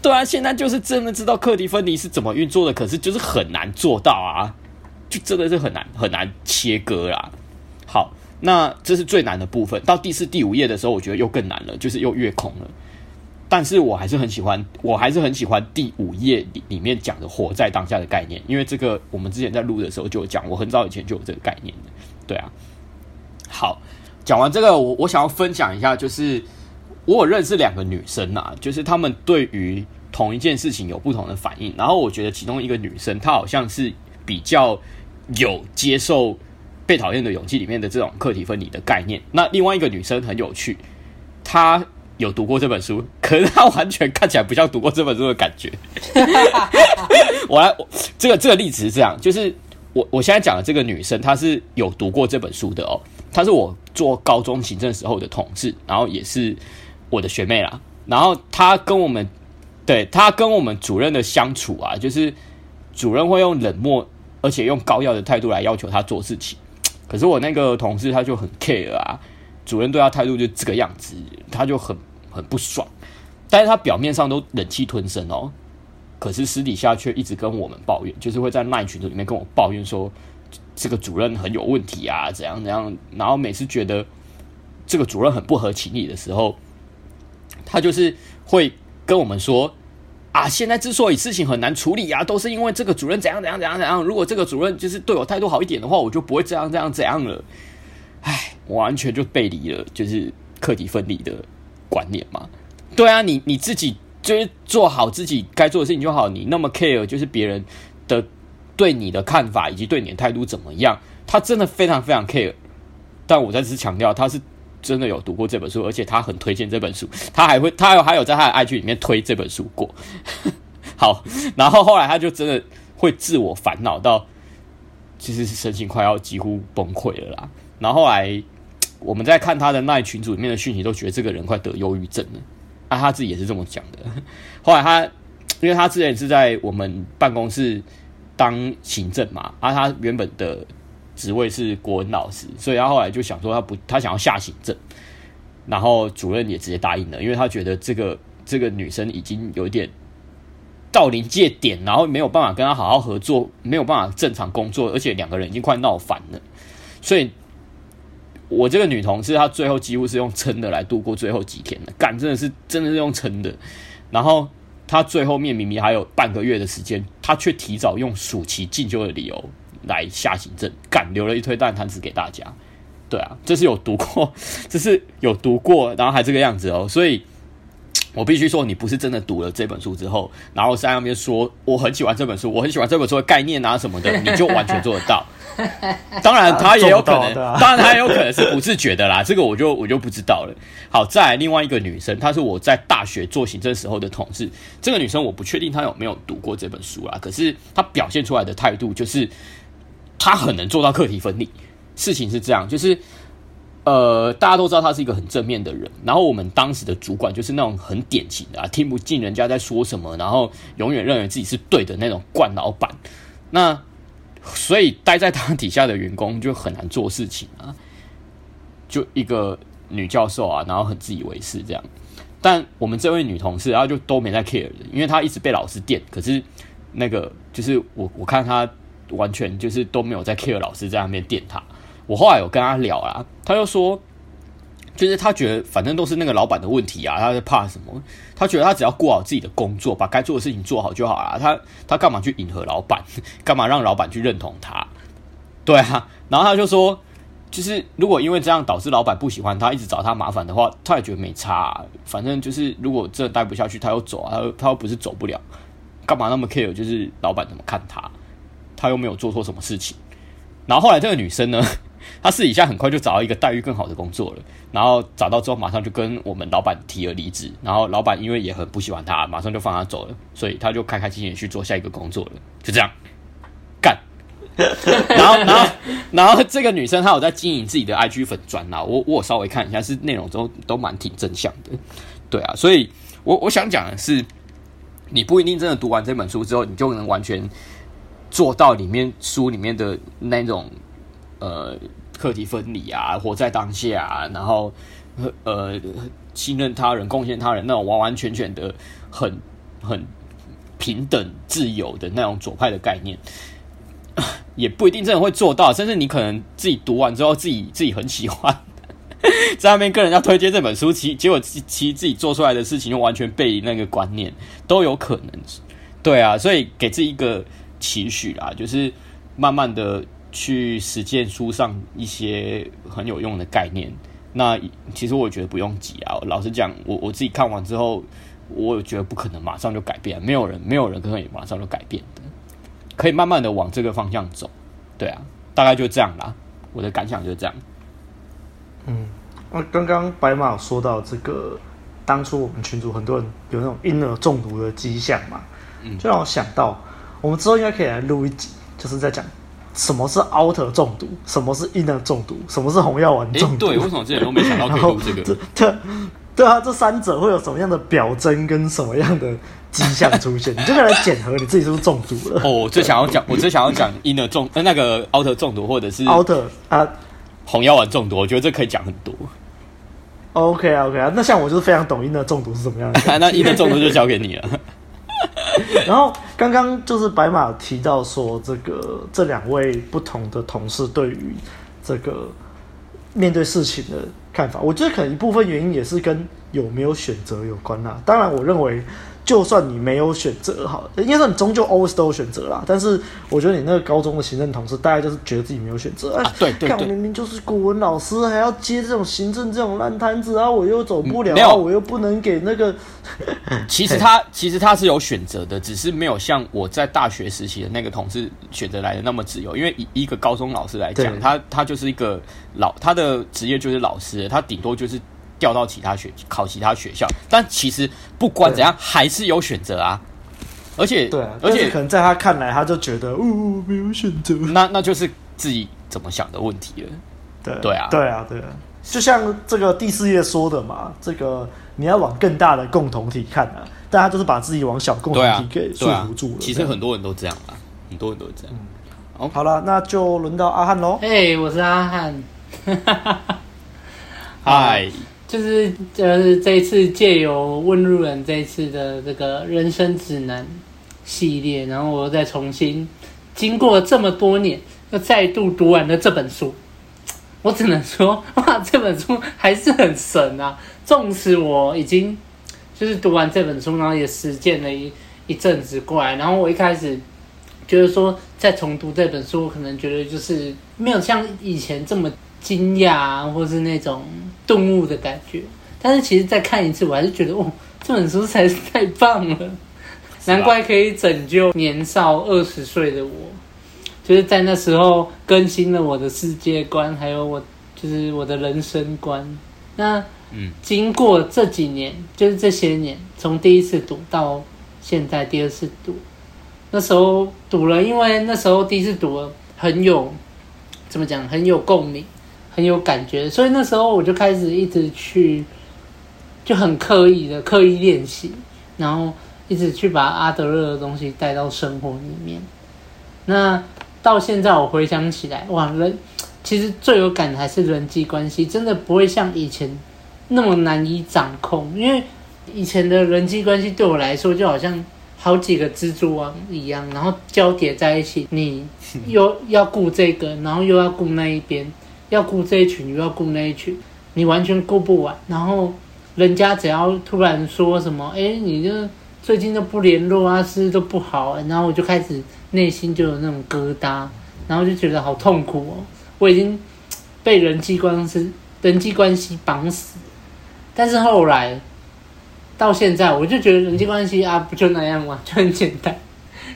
Speaker 2: 对啊，现在就是真的知道课题分离是怎么运作的，可是就是很难做到啊，就真的是很难很难切割啦。好，那这是最难的部分。到第四、第五页的时候，我觉得又更难了，就是又越空了。但是我还是很喜欢，我还是很喜欢第五页里里面讲的活在当下的概念，因为这个我们之前在录的时候就有讲，我很早以前就有这个概念的，对啊。好，讲完这个，我我想要分享一下，就是我有认识两个女生啊，就是她们对于同一件事情有不同的反应，然后我觉得其中一个女生她好像是比较有接受被讨厌的勇气里面的这种课题分离的概念，那另外一个女生很有趣，她。有读过这本书，可是他完全看起来不像读过这本书的感觉。我来，这个这个例子是这样，就是我我现在讲的这个女生，她是有读过这本书的哦。她是我做高中行政时候的同事，然后也是我的学妹啦。然后她跟我们，对，她跟我们主任的相处啊，就是主任会用冷漠而且用高压的态度来要求她做事情。可是我那个同事他就很 care 啊。主任对他态度就这个样子，他就很很不爽。但是他表面上都忍气吞声哦，可是私底下却一直跟我们抱怨，就是会在赖群组里面跟我抱怨说，这个主任很有问题啊，怎样怎样。然后每次觉得这个主任很不合情理的时候，他就是会跟我们说。啊，现在之所以事情很难处理啊，都是因为这个主任怎样怎样怎样怎样。如果这个主任就是对我态度好一点的话，我就不会这样这样这样了。唉，完全就背离了就是课题分离的观念嘛。对啊，你你自己就是做好自己该做的事情就好。你那么 care 就是别人的对你的看法以及对你的态度怎么样，他真的非常非常 care。但我再次强调，他是。真的有读过这本书，而且他很推荐这本书，他还会，他还有还有在他的 IG 里面推这本书过。好，然后后来他就真的会自我烦恼到，其实是身心快要几乎崩溃了啦。然后后来我们在看他的那群组里面的讯息，都觉得这个人快得忧郁症了。啊，他自己也是这么讲的。后来他，因为他之前是在我们办公室当行政嘛，啊，他原本的。职位是国文老师，所以他后来就想说他不，他想要下行政，然后主任也直接答应了，因为他觉得这个这个女生已经有点到临界点，然后没有办法跟他好好合作，没有办法正常工作，而且两个人已经快闹翻了，所以我这个女同事她最后几乎是用撑的来度过最后几天的，干真的是真的是用撑的，然后她最后面明明还有半个月的时间，她却提早用暑期进修的理由。来下行政，干留了一堆烂摊子给大家。对啊，这是有读过，这是有读过，然后还这个样子哦。所以，我必须说，你不是真的读了这本书之后，然后在那边说我很喜欢这本书，我很喜欢这本书的概念啊什么的，你就完全做得到。当然，他也有 可能，当然他也有可能是不自觉的啦。这个我就我就不知道了。好，再来另外一个女生，她是我在大学做行政时候的同事。这个女生我不确定她有没有读过这本书啦，可是她表现出来的态度就是。她很能做到课题分离。事情是这样，就是呃，大家都知道他是一个很正面的人。然后我们当时的主管就是那种很典型的啊，听不进人家在说什么，然后永远认为自己是对的那种惯老板。那所以待在他底下的员工就很难做事情啊。就一个女教授啊，然后很自以为是这样。但我们这位女同事，然后就都没在 care 的，因为她一直被老师电。可是那个就是我，我看她。完全就是都没有在 care 老师在那边电她。我后来有跟他聊啦，他就说，就是他觉得反正都是那个老板的问题啊，他在怕什么？他觉得他只要过好自己的工作，把该做的事情做好就好了。他他干嘛去迎合老板？干嘛让老板去认同他？对啊。然后他就说，就是如果因为这样导致老板不喜欢他，一直找他麻烦的话，他也觉得没差。反正就是如果真的待不下去，他又走啊，他又他又不是走不了，干嘛那么 care？就是老板怎么看他？他又没有做错什么事情，然后后来这个女生呢，她私底下很快就找到一个待遇更好的工作了，然后找到之后马上就跟我们老板提了离职，然后老板因为也很不喜欢他，马上就放他走了，所以他就开开心心去做下一个工作了，就这样干。然后，然后，然后这个女生她有在经营自己的 IG 粉专呐，我我稍微看一下，是内容都都蛮挺正向的，对啊，所以我我想讲的是，你不一定真的读完这本书之后，你就能完全。做到里面书里面的那种呃课题分离啊，活在当下啊，然后呃信任他人、贡献他人那种完完全全的很很平等自由的那种左派的概念，也不一定真的会做到。甚至你可能自己读完之后，自己自己很喜欢，在那边跟人家推荐这本书，其结果其其实自己做出来的事情就完全背那个观念都有可能。对啊，所以给自己一个。期许啦，就是慢慢的去实践书上一些很有用的概念。那其实我觉得不用急啊。老实讲，我我自己看完之后，我觉得不可能马上就改变，没有人没有人可以马上就改变的，可以慢慢的往这个方向走。对啊，大概就这样啦。我的感想就是这样。
Speaker 1: 嗯，那刚刚白马有说到这个，当初我们群主很多人有那种婴儿中毒的迹象嘛，嗯，就让我想到。我们之后应该可以来录一集，就是在讲什么是 outer 中毒，什么是 inner 中毒，什么是红药丸中毒。
Speaker 2: 对，为什么之前都没想到可以录这个？
Speaker 1: 对，对啊，这三者会有什么样的表征跟什么样的迹象出现？你就可以来检核你自己是不是中毒了。
Speaker 2: 哦，我最想要讲，我最想要讲 inner 中呃那个 outer 中毒，或者是
Speaker 1: outer 啊红
Speaker 2: 药丸中毒，我觉得这可以讲很多。
Speaker 1: OK 啊 OK 啊，那像我就是非常懂 inner 中毒是什么样的，
Speaker 2: 那 inner 中毒就交给你了。
Speaker 1: 然后刚刚就是白马提到说，这个这两位不同的同事对于这个面对事情的看法，我觉得可能一部分原因也是跟有没有选择有关啦。当然，我认为。就算你没有选择，好，应该说你终究 always 都有选择啦。但是我觉得你那个高中的行政同事，大概就是觉得自己没有选择。哎、啊，
Speaker 2: 对对对，
Speaker 1: 看我明明就是古文老师，还要接这种行政这种烂摊子啊，我又走不了，啊、我又不能给那个。
Speaker 2: 其实 他其实他是有选择的，只是没有像我在大学时期的那个同事选择来的那么自由。因为以一个高中老师来讲，他他就是一个老，他的职业就是老师，他顶多就是。调到其他学考其他学校，但其实不管怎样还是有选择啊。而且
Speaker 1: 对，啊
Speaker 2: 而且
Speaker 1: 可能在他看来，他就觉得哦，没有选择，
Speaker 2: 那那就是自己怎么想的问题了。
Speaker 1: 对
Speaker 2: 对啊，
Speaker 1: 对啊，对啊。就像这个第四页说的嘛，这个你要往更大的共同体看啊，大家就是把自己往小共同体给束缚住了。
Speaker 2: 其实很多人都这样啊，很多人都这样。
Speaker 1: 好，好了，那就轮到阿汉喽。
Speaker 3: 嘿，我是阿汉。
Speaker 2: 嗨。
Speaker 3: 就是就是这一次借由问路人这一次的这个人生指南系列，然后我又再重新经过这么多年，又再度读完了这本书。我只能说，哇，这本书还是很神啊！纵使我已经就是读完这本书，然后也实践了一一阵子过来，然后我一开始觉得说再重读这本书，可能觉得就是没有像以前这么。惊讶啊，或是那种顿悟的感觉，但是其实再看一次，我还是觉得哦，这本书才是太棒了，难怪可以拯救年少二十岁的我，就是在那时候更新了我的世界观，还有我就是我的人生观。那嗯，经过这几年，就是这些年，从第一次读到现在第二次读，那时候读了，因为那时候第一次读了很有怎么讲，很有共鸣。很有感觉，所以那时候我就开始一直去，就很刻意的刻意练习，然后一直去把阿德勒的东西带到生活里面。那到现在我回想起来，哇，人其实最有感的还是人际关系，真的不会像以前那么难以掌控，因为以前的人际关系对我来说就好像好几个蜘蛛网一样，然后交叠在一起，你又要顾这个，然后又要顾那一边。要顾这一群，又要顾那一群，你完全顾不完。然后人家只要突然说什么，哎，你就最近都不联络啊，是都不好，然后我就开始内心就有那种疙瘩，然后就觉得好痛苦哦。我已经被人际关系、人际关系绑死。但是后来到现在，我就觉得人际关系啊，不就那样嘛？就很简单。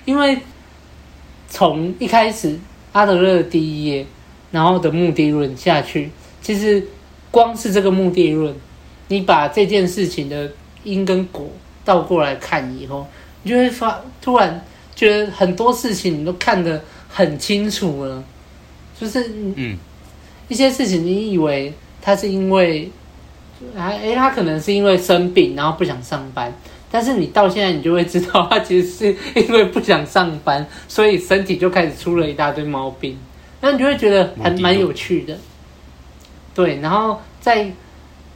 Speaker 3: 因为从一开始阿德勒的第一页。然后的目的论下去，其实光是这个目的论，你把这件事情的因跟果倒过来看以后，你就会发突然觉得很多事情你都看得很清楚了，就是嗯，一些事情你以为他是因为，啊，诶，他可能是因为生病然后不想上班，但是你到现在你就会知道，他其实是因为不想上班，所以身体就开始出了一大堆毛病。那你就会觉得还蛮有趣的，对。然后在，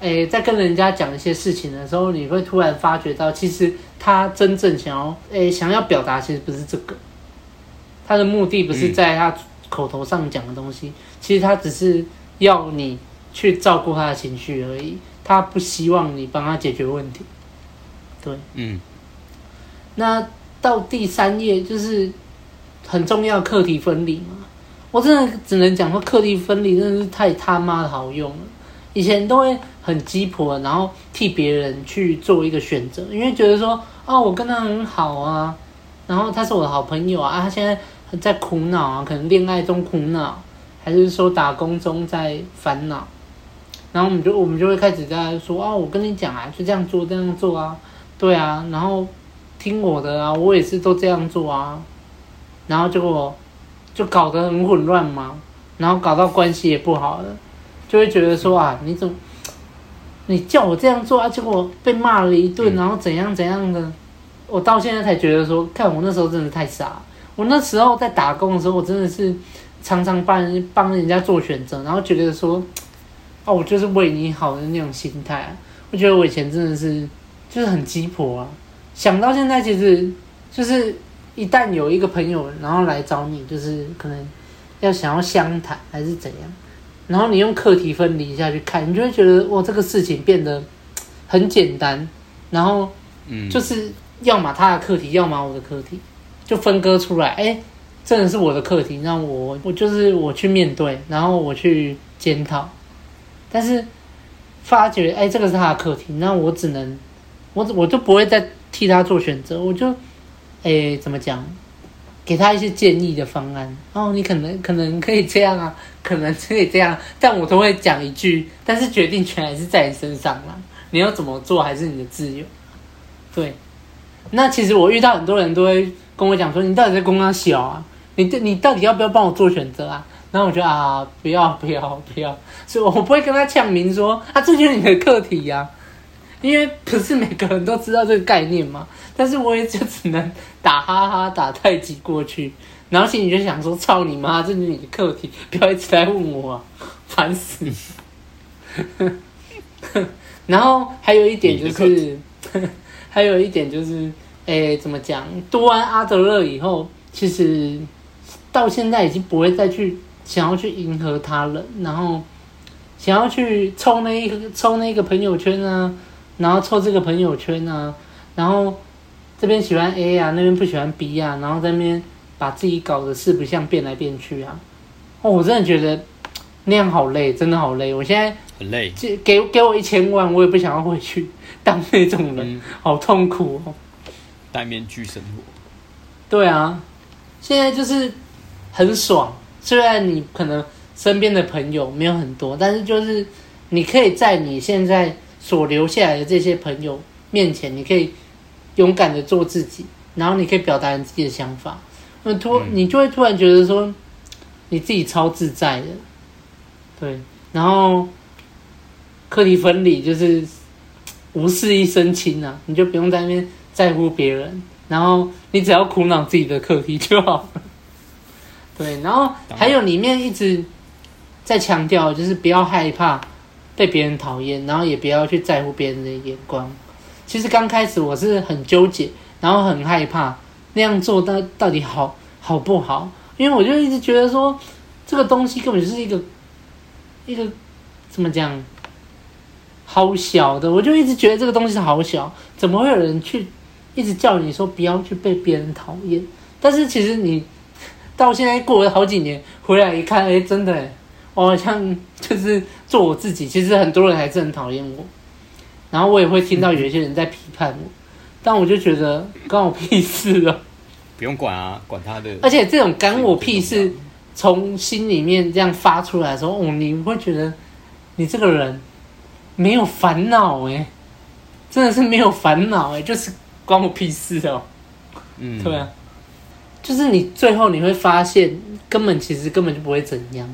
Speaker 3: 诶，在跟人家讲一些事情的时候，你会突然发觉到，其实他真正想要，诶，想要表达，其实不是这个。他的目的不是在他口头上讲的东西，其实他只是要你去照顾他的情绪而已。他不希望你帮他解决问题。对，嗯。那到第三页就是很重要课题分离嘛。我真的只能讲说，课题分离真的是太他妈的好用了。以前都会很鸡婆，然后替别人去做一个选择，因为觉得说，哦，我跟他很好啊，然后他是我的好朋友啊，啊他现在在苦恼啊，可能恋爱中苦恼，还是说打工中在烦恼，然后我们就我们就会开始在说，哦，我跟你讲啊，就这样做这样做啊，对啊，然后听我的啊，我也是都这样做啊，然后结果。就搞得很混乱嘛，然后搞到关系也不好了，就会觉得说啊，你怎么，你叫我这样做啊，结果被骂了一顿，然后怎样怎样的，我到现在才觉得说，看我那时候真的太傻，我那时候在打工的时候，我真的是常常帮人帮人家做选择，然后觉得说，哦，我就是为你好的那种心态啊。我觉得我以前真的是就是很鸡婆啊。想到现在，其实就是一旦有一个朋友然后来找你，就是可能要想要相谈还是怎样，然后你用课题分离下去看，你就会觉得哇，这个事情变得很简单。然后，嗯，就是要么他的课题，要么我的课题，就分割出来。哎，真的是我的课题，那我我就是我去面对，然后我去检讨。但是发觉，哎，这个是他的课题，那我只能，我我就不会再替他做选择，我就，哎，怎么讲？给他一些建议的方案。哦，你可能可能可以这样啊，可能可以这样，但我都会讲一句，但是决定权还是在你身上啦。你要怎么做还是你的自由，对。那其实我遇到很多人都会跟我讲说，你到底在公三小啊？你你到底要不要帮我做选择啊？然后我就啊，不要 不要不要，所以我不会跟他呛明说啊，这就是你的课题呀、啊。因为不是每个人都知道这个概念嘛。但是我也就只能打哈哈打太极过去，然后心里就想说，操你妈，这是你的课题，不要一直来问我、啊，烦死你。然后还有一点就是，还有一点就是，诶，怎么讲？读完阿德勒以后，其实到现在已经不会再去想要去迎合他了，然后想要去凑那一个凑那个朋友圈啊，然后凑这个朋友圈啊，然后这边喜欢 A 啊，那边不喜欢 B 啊，然后在那边把自己搞得四不像，变来变去啊。哦，我真的觉得 那样好累，真的好累。我现在。
Speaker 2: 很累，
Speaker 3: 给给我一千万，我也不想要回去 当那种人，嗯、好痛苦哦。
Speaker 2: 戴面具生活，
Speaker 3: 对啊，现在就是很爽。虽然你可能身边的朋友没有很多，但是就是你可以在你现在所留下来的这些朋友面前，你可以勇敢的做自己，然后你可以表达你自己的想法。那突你就会突然觉得说，你自己超自在的，对，然后。课题分离就是无事一身轻啊，你就不用在那边在乎别人，然后你只要苦恼自己的课题就好了。对，然后还有里面一直在强调，就是不要害怕被别人讨厌，然后也不要去在乎别人的眼光。其实刚开始我是很纠结，然后很害怕那样做到到底好好不好，因为我就一直觉得说这个东西根本就是一个一个怎么讲？好小的，我就一直觉得这个东西好小，怎么会有人去一直叫你说不要去被别人讨厌？但是其实你到现在过了好几年，回来一看，哎，真的，我好像就是做我自己。其实很多人还是很讨厌我，然后我也会听到有一些人在批判我，但我就觉得关我屁事啊！
Speaker 2: 不用管啊，管他的。
Speaker 3: 而且这种干我屁事从心里面这样发出来的时候，哦，你会觉得你这个人。没有烦恼哎，真的是没有烦恼哎，就是关我屁事哦。嗯，对啊，就是你最后你会发现，根本其实根本就不会怎样。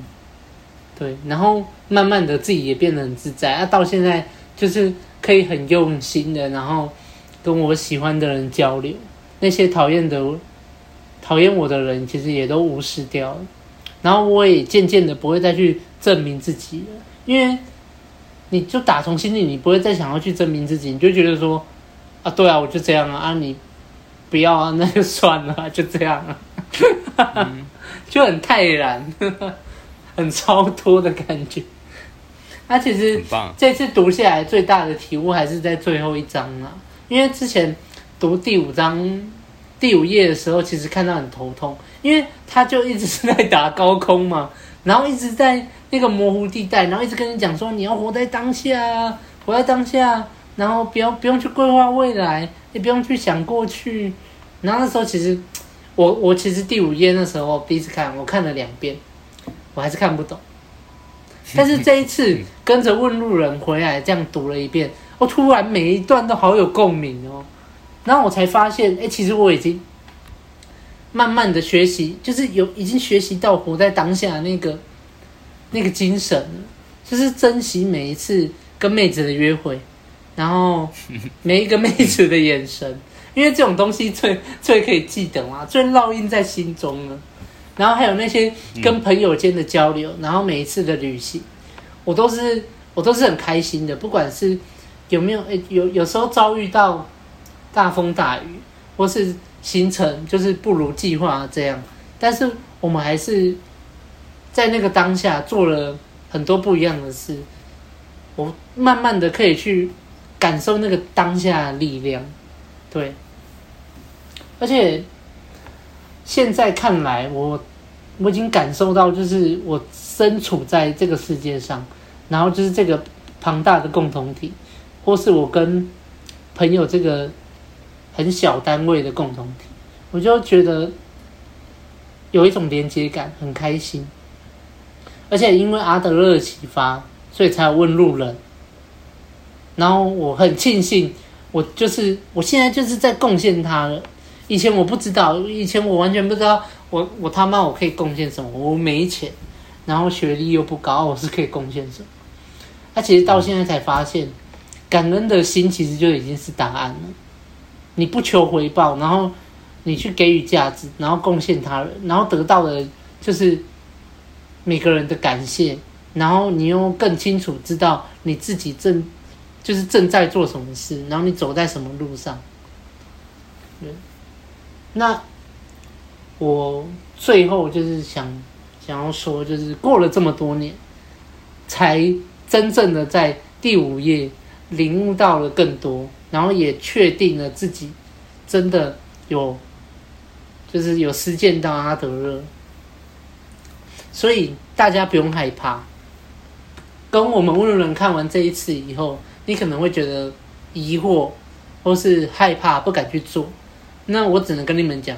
Speaker 3: 对，然后慢慢的自己也变得很自在啊，到现在就是可以很用心的，然后跟我喜欢的人交流，那些讨厌的、讨厌我的人，其实也都无视掉了。然后我也渐渐的不会再去证明自己了，因为。你就打从心里，你不会再想要去证明自己，你就觉得说，啊，对啊，我就这样啊，你不要啊，那就算了，就这样啊，嗯、就很泰然，很超脱的感觉。那、啊、其实这次读下来最大的体悟还是在最后一章啊，因为之前读第五章第五页的时候，其实看到很头痛，因为他就一直是在打高空嘛，然后一直在。那个模糊地带，然后一直跟你讲说，你要活在当下啊，活在当下，然后不要不用去规划未来，也不用去想过去。然后那时候其实，我我其实第五页那时候第一次看，我看了两遍，我还是看不懂。但是这一次跟着问路人回来这样读了一遍，我突然每一段都好有共鸣哦。然后我才发现，哎，其实我已经慢慢的学习，就是有已经学习到活在当下那个。那个精神，就是珍惜每一次跟妹子的约会，然后 每一个妹子的眼神，因为这种东西最最可以记得嘛，最烙印在心中了。然后还有那些跟朋友间的交流，然后每一次的旅行，我都是我都是很开心的，不管是有没有诶，有有时候遭遇到大风大雨，或是行程就是不如计划这样，但是我们还是在那个当下做了很多不一样的事，我慢慢的可以去感受那个当下的力量，对，而且现在看来我。我已经感受到，就是我身处在这个世界上，然后就是这个庞大的共同体，或是我跟朋友这个很小单位的共同体，我就觉得有一种连接感，很开心。而且因为阿德勒的启发，所以才有问路人。然后我很庆幸，我就是我现在就是在贡献他了。以前我不知道，以前我完全不知道。我我他妈我可以贡献什么？我没钱，然后学历又不高，我是可以贡献什么？他、啊、其实到现在才发现，感恩的心其实就已经是答案了。你不求回报，然后你去给予价值，然后贡献他人，然后得到的就是每个人的感谢，然后你又更清楚知道你自己正就是正在做什么事，然后你走在什么路上。对，那。我最后就是想想要说，就是过了这么多年，才真正的在第五页领悟到了更多，然后也确定了自己真的有，就是有实践到阿德勒。所以大家不用害怕，跟我们问路人看完这一次以后，你可能会觉得疑惑，或是害怕，不敢去做。那我只能跟你们讲。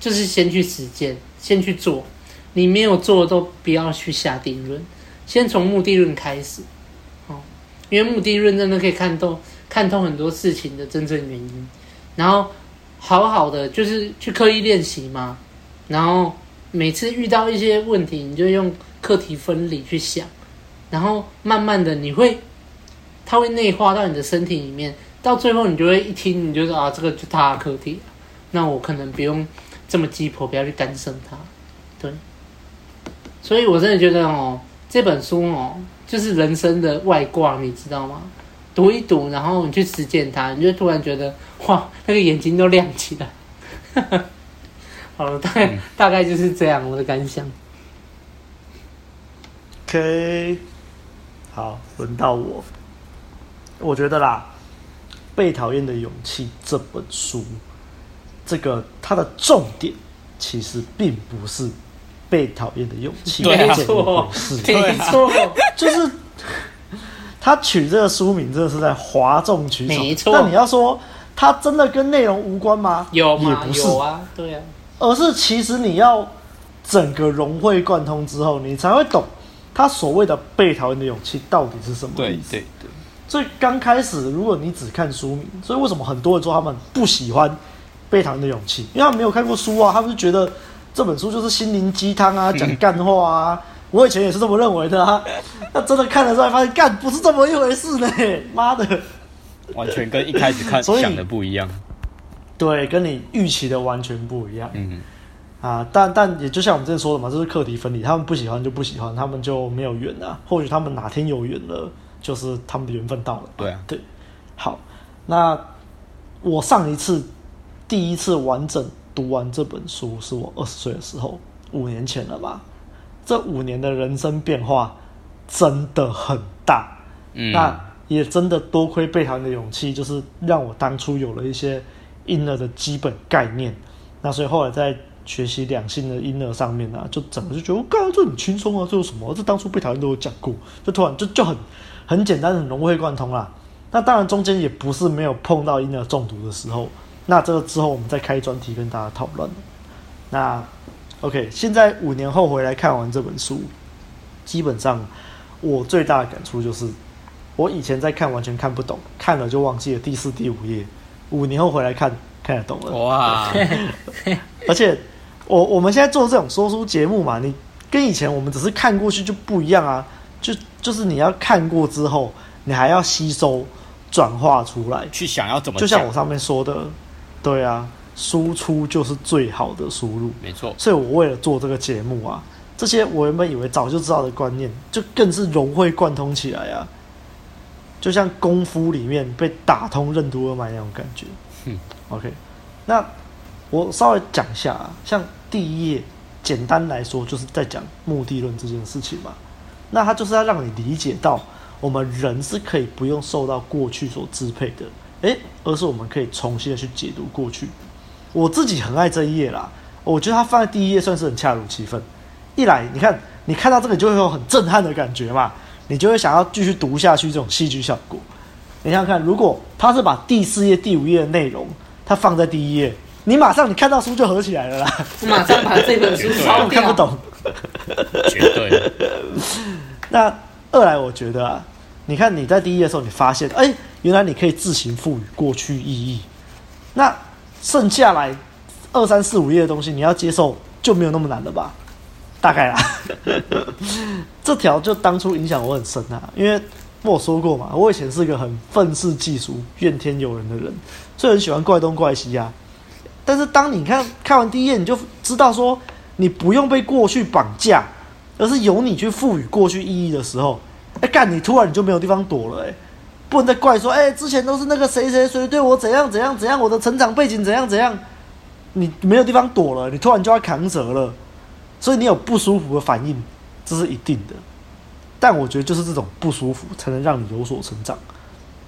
Speaker 3: 就是先去实践，先去做。你没有做都不要去下定论，先从目的论开始，哦，因为目的论真的可以看透看透很多事情的真正原因。然后好好的就是去刻意练习嘛，然后每次遇到一些问题，你就用课题分离去想，然后慢慢的你会，它会内化到你的身体里面，到最后你就会一听，你就说啊，这个就他的课题，那我可能不用。这么鸡婆，不要去干涉他。对，所以我真的觉得哦，这本书哦，就是人生的外挂，你知道吗？读一读，然后你去实践它，你就突然觉得哇，那个眼睛都亮起来。好了，大概、嗯、大概就是这样，我的感想。
Speaker 1: OK，好，轮到我。我觉得啦，《被讨厌的勇气》这本书。这个它的重点其实并不是被讨厌的勇气，
Speaker 3: 没错，没错，
Speaker 1: 就是他取这个书名真的是在哗众取宠。
Speaker 3: 没错，
Speaker 1: 但你要说它真的跟内容无关吗？
Speaker 3: 有吗？
Speaker 1: 也不是
Speaker 3: 有啊，对啊。
Speaker 1: 而是其实你要整个融会贯通之后，你才会懂他所谓的被讨厌的勇气到底是什么。
Speaker 2: 对对对。
Speaker 1: 所以刚开始，如果你只看书名，所以为什么很多人说他们不喜欢？被讨厌的勇气，因为他们没有看过书啊，他们就觉得这本书就是心灵鸡汤啊，讲干话啊。我以前也是这么认为的啊，那真的看了之后发现，干不是这么一回事呢。妈的，
Speaker 2: 完全跟一开始看想的不一样。
Speaker 1: 对，跟你预期的完全不一样。嗯啊，但但也就像我们之前说的嘛，这是课题分离，他们不喜欢就不喜欢，他们就没有缘啊。或许他们哪天有缘了，就是他们的缘分到了。
Speaker 2: 对啊，
Speaker 1: 对。好，那我上一次。第一次完整读完这本书是我二十岁的时候，五年前了吧？这五年的人生变化真的很大，嗯，那也真的多亏被讨厌的勇气，就是让我当初有了一些婴儿的基本概念。那所以后来在学习两性的婴儿上面呢、啊，就整个就觉得，我刚刚这很轻松啊，这有什么？这当初被讨厌都有讲过，就突然就就很很简单，很融会贯通啦。那当然中间也不是没有碰到婴儿中毒的时候。那这个之后我们再开专题跟大家讨论。那 OK，现在五年后回来看完这本书，基本上我最大的感触就是，我以前在看完全看不懂，看了就忘记了第四、第五页。五年后回来看，看得懂了。哇！而且我我们现在做这种说书节目嘛，你跟以前我们只是看过去就不一样啊，就就是你要看过之后，你还要吸收、转化出来，
Speaker 2: 去想要怎么，
Speaker 1: 就像我上面说的。对啊，输出就是最好的输入，
Speaker 2: 没错。
Speaker 1: 所以我为了做这个节目啊，这些我原本以为早就知道的观念，就更是融会贯通起来啊！就像功夫里面被打通任督二脉那种感觉。嗯，OK，那我稍微讲一下啊，像第一页，简单来说就是在讲目的论这件事情嘛。那它就是要让你理解到，我们人是可以不用受到过去所支配的，诶，而是我们可以重新的去解读过去。我自己很爱这一页啦，我觉得它放在第一页算是很恰如其分。一来，你看，你看到这个就会有很震撼的感觉嘛，你就会想要继续读下去，这种戏剧效果。你想想看，如果他是把第四页、第五页的内容，他放在第一页，你马上你看到书就合起来了啦，
Speaker 3: 马上把这本书烧掉，
Speaker 1: 看不懂，
Speaker 2: 绝对。
Speaker 1: 那二来，我觉得啊，你看你在第一页的时候，你发现，哎，原来你可以自行赋予过去意义。那剩下来二三四五页的东西，你要接受就没有那么难了吧？大概啦，这条就当初影响我很深啊，因为我说过嘛，我以前是个很愤世嫉俗、怨天尤人的人，所以很喜欢怪东怪西啊。但是当你看看完第一页，你就知道说，你不用被过去绑架，而是由你去赋予过去意义的时候，哎干，你突然你就没有地方躲了，哎，不能再怪说，哎，之前都是那个谁谁谁对我怎样怎样怎样，我的成长背景怎样怎样，你没有地方躲了，你突然就要扛责了。所以你有不舒服的反应，这是一定的。但我觉得就是这种不舒服，才能让你有所成长。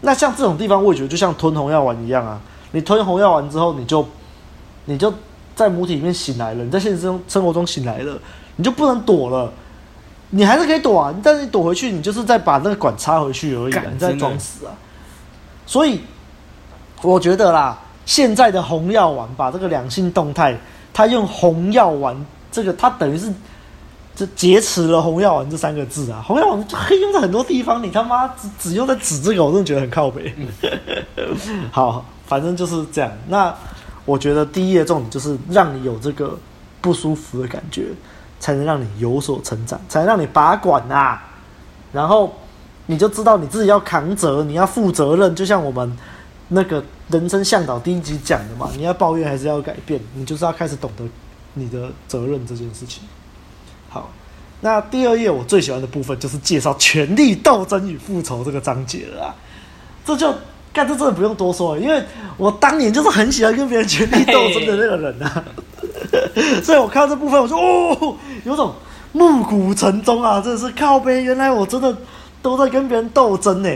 Speaker 1: 那像这种地方，我也觉得就像吞红药丸一样啊。你吞红药丸之后，你就你就在母体里面醒来了，你在现实中生活中醒来了，你就不能躲了。你还是可以躲啊，但是你躲回去，你就是再把那个管插回去而已，你在装死啊。所以我觉得啦，现在的红药丸把这个两性动态，它用红药丸。这个它等于是这劫持了“红药丸”这三个字啊，“红药丸”可以用在很多地方，你他妈只只用在指这个，我真的觉得很靠北。好，反正就是这样。那我觉得第一的重点就是让你有这个不舒服的感觉，才能让你有所成长，才能让你把管啊。然后你就知道你自己要扛责，你要负责任。就像我们那个人生向导第一集讲的嘛，你要抱怨还是要改变？你就是要开始懂得。你的责任这件事情，好，那第二页我最喜欢的部分就是介绍权力斗争与复仇这个章节了啊，这就干这真的不用多说了，因为我当年就是很喜欢跟别人权力斗争的那个人啊，所以我看到这部分我就哦，有种暮鼓晨钟啊，真的是靠背，原来我真的都在跟别人斗争呢，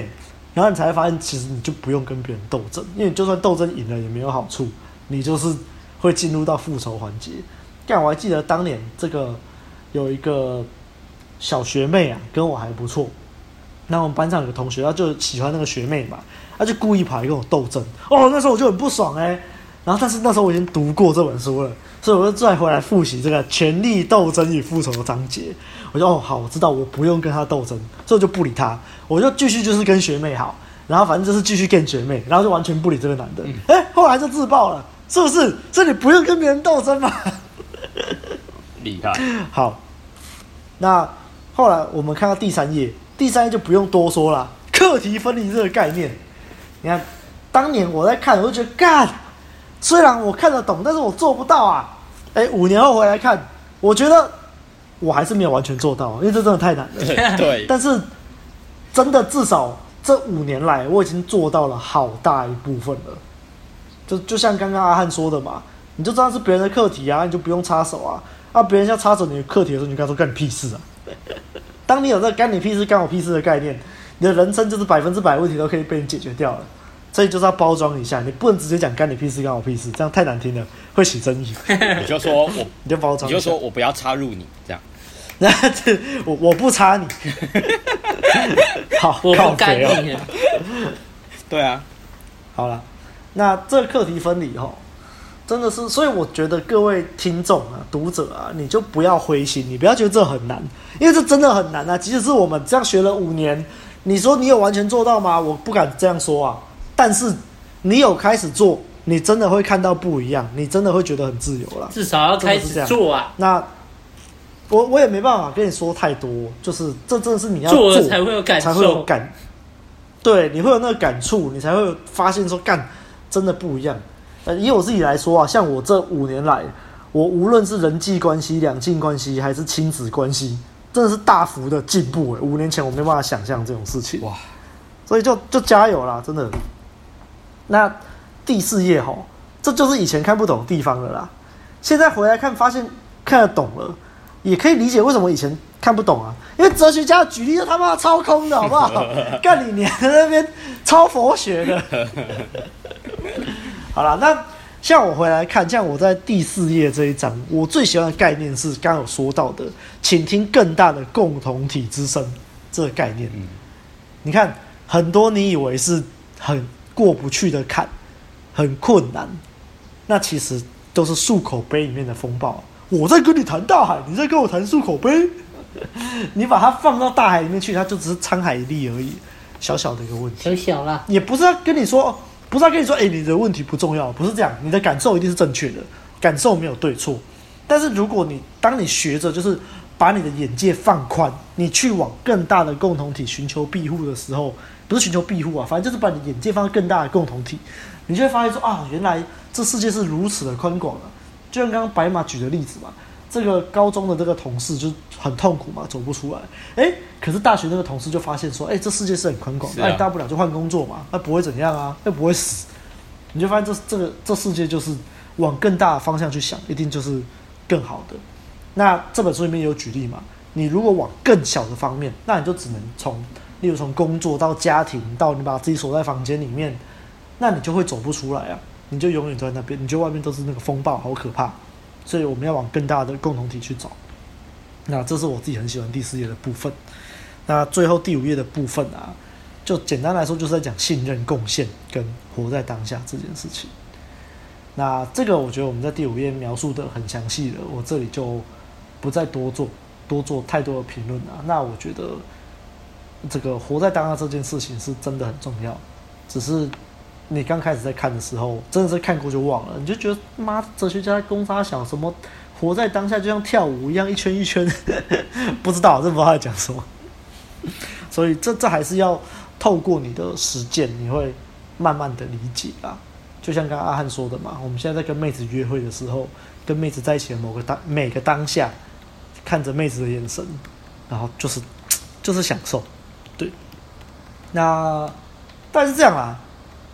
Speaker 1: 然后你才会发现其实你就不用跟别人斗争，因为你就算斗争赢了也没有好处，你就是会进入到复仇环节。但我还记得当年这个有一个小学妹啊，跟我还不错。那我们班上有个同学，他就喜欢那个学妹嘛，他就故意跑来跟我斗争。哦，那时候我就很不爽哎、欸。然后，但是那时候我已经读过这本书了，所以我就再回来复习这个权力斗争与复仇的章节。我就哦，好，我知道我不用跟他斗争，所以我就不理他，我就继续就是跟学妹好。然后反正就是继续跟学妹，然后就完全不理这个男的。哎、欸，后来就自爆了，是不是？这里不用跟别人斗争嘛？
Speaker 2: 厉害，
Speaker 1: 好。那后来我们看到第三页，第三页就不用多说了，课题分离这个概念。你看，当年我在看，我就觉得干，虽然我看得懂，但是我做不到啊。哎，五年后回来看，我觉得我还是没有完全做到，因为这真的太难了。
Speaker 2: 对，
Speaker 1: 但是真的至少这五年来，我已经做到了好大一部分了。就就像刚刚阿汉说的嘛。你就知道是别人的课题啊，你就不用插手啊。啊，别人要插手你的课题的时候，你就跟他说干你屁事啊。当你有这个干你屁事、干我屁事的概念，你的人生就是百分之百问题都可以被你解决掉了。所以就是要包装一下，你不能直接讲干你屁事、干我屁事，这样太难听了，会起争议。
Speaker 2: 你就说我，
Speaker 1: 你就包装，
Speaker 2: 你就说我不要插入你这样。
Speaker 1: 那这我我不插你。好，
Speaker 3: 我不干你。
Speaker 2: 对啊，
Speaker 1: 好了，那这个课题分离吼。真的是，所以我觉得各位听众啊、读者啊，你就不要灰心，你不要觉得这很难，因为这真的很难啊。即使是我们这样学了五年，你说你有完全做到吗？我不敢这样说啊。但是你有开始做，你真的会看到不一样，你真的会觉得很自由了。
Speaker 3: 至少要开始做啊。
Speaker 1: 那我我也没办法跟你说太多，就是这真的是你要做，
Speaker 3: 才会有感受，才会有感。
Speaker 1: 对，你会有那个感触，你才会发现说干真的不一样。呃，以我自己来说啊，像我这五年来，我无论是人际关系、两性关系还是亲子关系，真的是大幅的进步诶。五年前我没办法想象这种事情哇，所以就就加油啦，真的。那第四页吼，这就是以前看不懂的地方了啦。现在回来看，发现看得懂了，也可以理解为什么以前看不懂啊。因为哲学家的举例都他妈超空的，好不好？干你娘的那边超佛学的。好了，那像我回来看，像我在第四页这一章，我最喜欢的概念是刚刚有说到的，请听更大的共同体之声这个概念。你看，很多你以为是很过不去的坎，很困难，那其实都是漱口杯里面的风暴。我在跟你谈大海，你在跟我谈漱口杯。你把它放到大海里面去，它就只是沧海一粟而已，小小的一个问题。
Speaker 3: 小小啦，
Speaker 1: 也不是要跟你说，不是要跟你说，哎、你的问题不重要，不是这样，你的感受一定是正确的，感受没有对错。但是如果你当你学着就是把你的眼界放宽，你去往更大的共同体寻求庇护的时候，不是寻求庇护啊，反正就是把你眼界放在更大的共同体，你就会发现说啊，原来这世界是如此的宽广啊。就像刚刚白马举的例子嘛。这个高中的这个同事就很痛苦嘛，走不出来。哎，可是大学那个同事就发现说，哎，这世界是很宽广，那、啊、大不了就换工作嘛，那不会怎样啊，又不会死。你就发现这这个这世界就是往更大的方向去想，一定就是更好的。那这本书里面有举例嘛，你如果往更小的方面，那你就只能从，例如从工作到家庭，到你把自己锁在房间里面，那你就会走不出来啊，你就永远都在那边，你觉得外面都是那个风暴，好可怕。所以我们要往更大的共同体去找。那这是我自己很喜欢第四页的部分。那最后第五页的部分啊，就简单来说就是在讲信任、贡献跟活在当下这件事情。那这个我觉得我们在第五页描述的很详细了，我这里就不再多做多做太多的评论了。那我觉得这个活在当下这件事情是真的很重要，只是。你刚开始在看的时候，真的是看过就忘了，你就觉得妈，哲学家在攻杀小什么，活在当下就像跳舞一样，一圈一圈，不知道，真不知道在讲什么。所以这这还是要透过你的实践，你会慢慢的理解啦。就像刚刚阿汉说的嘛，我们现在在跟妹子约会的时候，跟妹子在一起的某个当每个当下，看着妹子的眼神，然后就是就是享受，对。那但是这样啊。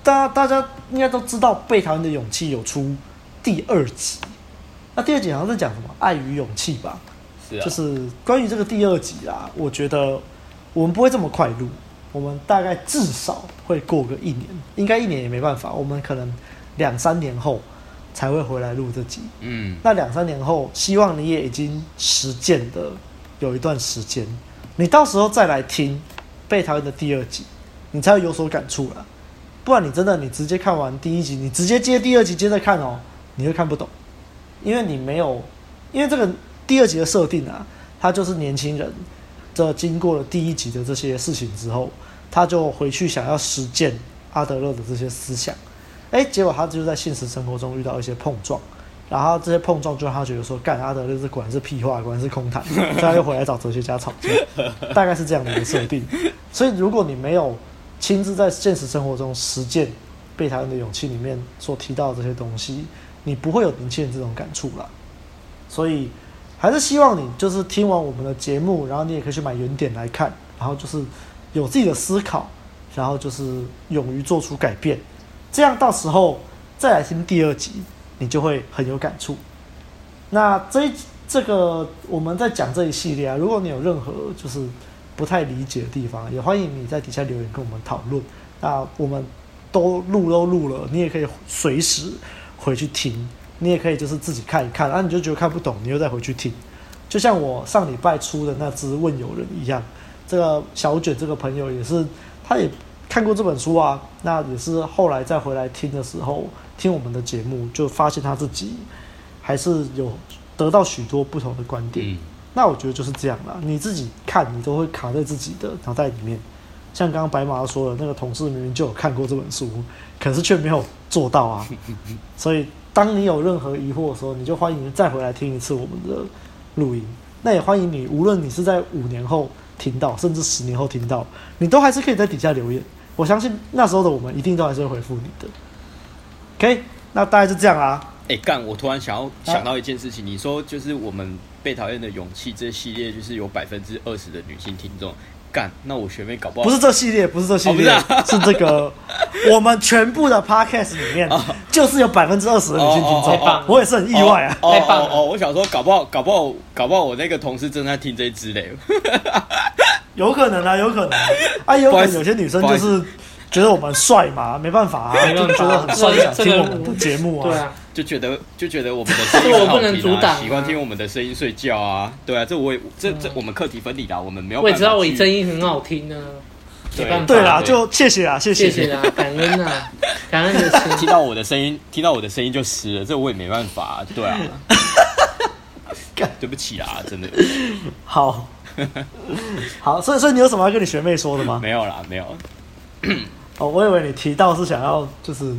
Speaker 1: 大家大家应该都知道，《被讨厌的勇气》有出第二集。那第二集好像是讲什么？爱与勇气吧？是啊。就是关于这个第二集啊，我觉得我们不会这么快录，我们大概至少会过个一年，应该一年也没办法，我们可能两三年后才会回来录这集。嗯。那两三年后，希望你也已经实践的有一段时间，你到时候再来听《被讨厌》的第二集，你才会有所感触了。不然你真的，你直接看完第一集，你直接接第二集接着看哦，你会看不懂，因为你没有，因为这个第二集的设定啊，他就是年轻人，这经过了第一集的这些事情之后，他就回去想要实践阿德勒的这些思想，哎，结果他就在现实生活中遇到一些碰撞，然后这些碰撞就让他觉得说，干阿德勒这果然是屁话，果然是空谈，所以他又回来找哲学家吵架，大概是这样的一个设定。所以如果你没有。亲自在现实生活中实践《被讨厌的勇气》里面所提到的这些东西，你不会有年轻人这种感触了。所以，还是希望你就是听完我们的节目，然后你也可以去买原点来看，然后就是有自己的思考，然后就是勇于做出改变。这样到时候再来听第二集，你就会很有感触。那这这个我们在讲这一系列啊，如果你有任何就是。不太理解的地方，也欢迎你在底下留言跟我们讨论。那我们都录都录了，你也可以随时回去听，你也可以就是自己看一看，啊，你就觉得看不懂，你又再回去听。就像我上礼拜出的那支问友人一样，这个小卷这个朋友也是，他也看过这本书啊，那也是后来再回来听的时候，听我们的节目，就发现他自己还是有得到许多不同的观点。那我觉得就是这样啦，你自己看，你都会卡在自己的脑袋里面。像刚刚白马说的，那个同事明明就有看过这本书，可是却没有做到啊。所以，当你有任何疑惑的时候，你就欢迎再回来听一次我们的录音。那也欢迎你，无论你是在五年后听到，甚至十年后听到，你都还是可以在底下留言。我相信那时候的我们一定都还是会回复你的。OK，那大概就这样啦。
Speaker 2: 哎，干！我突然想要想到一件事情，你说就是我们被讨厌的勇气这系列，就是有百分之二十的女性听众。干，那我学妹搞不好
Speaker 1: 不是这系列，不是这系列，是这个 我们全部的 podcast 里面，就是有百分之二十的女性听众。我也是很意外啊！
Speaker 2: 太棒了！哦，我想说，搞不好，搞不好，搞不好，我那个同事正在听这一支嘞。
Speaker 1: 有可能啊，有可能啊，有可能有些女生就是觉得我们帅嘛，没办法啊，就觉得很帅，想听我们的节目啊。
Speaker 3: 对啊。
Speaker 2: 就觉得就觉得我们的声音 好听啊，我不能阻挡，喜欢听我们的声音睡觉啊，对啊，这我也这这我们课题分离啦，我们没有。
Speaker 3: 我也知道我声音很好听呢，没办法。
Speaker 1: 对啦，就谢谢啦，谢谢
Speaker 3: 谢谢啦，感恩啊，感恩的心。
Speaker 2: 听到我的声音，听到我的声音就湿了，这我也没办法，对啊。对不起啊，真的。
Speaker 1: 好，好，所以所以你有什么要跟你学妹说的吗？
Speaker 2: 没有啦，没有。
Speaker 1: 哦，我以为你提到是想要就是。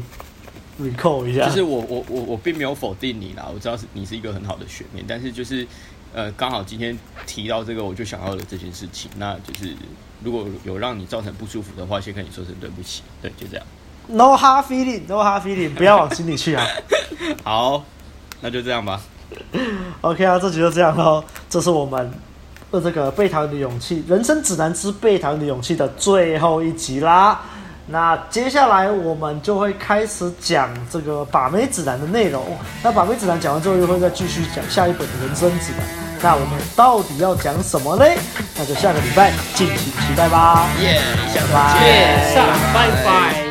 Speaker 1: Recall 一下，
Speaker 2: 就是我我我我并没有否定你啦，我知道是你是一个很好的学妹，但是就是呃刚好今天提到这个，我就想到了这件事情，那就是如果有让你造成不舒服的话，先跟你说声对不起，对，就这样。
Speaker 1: No hard feeling, no hard feeling，不要往心里去啊。
Speaker 2: 好，那就这样吧。
Speaker 1: OK 啊，这集就这样喽，这是我们的这个被讨厌的勇气人生指南之被讨厌的勇气的最后一集啦。那接下来我们就会开始讲这个把妹指南的内容。那把妹指南讲完之后，又会再继续讲下一本人生指南。那我们到底要讲什么呢？那就下个礼拜敬请期待吧。
Speaker 2: 耶，下
Speaker 3: 拜拜，拜拜。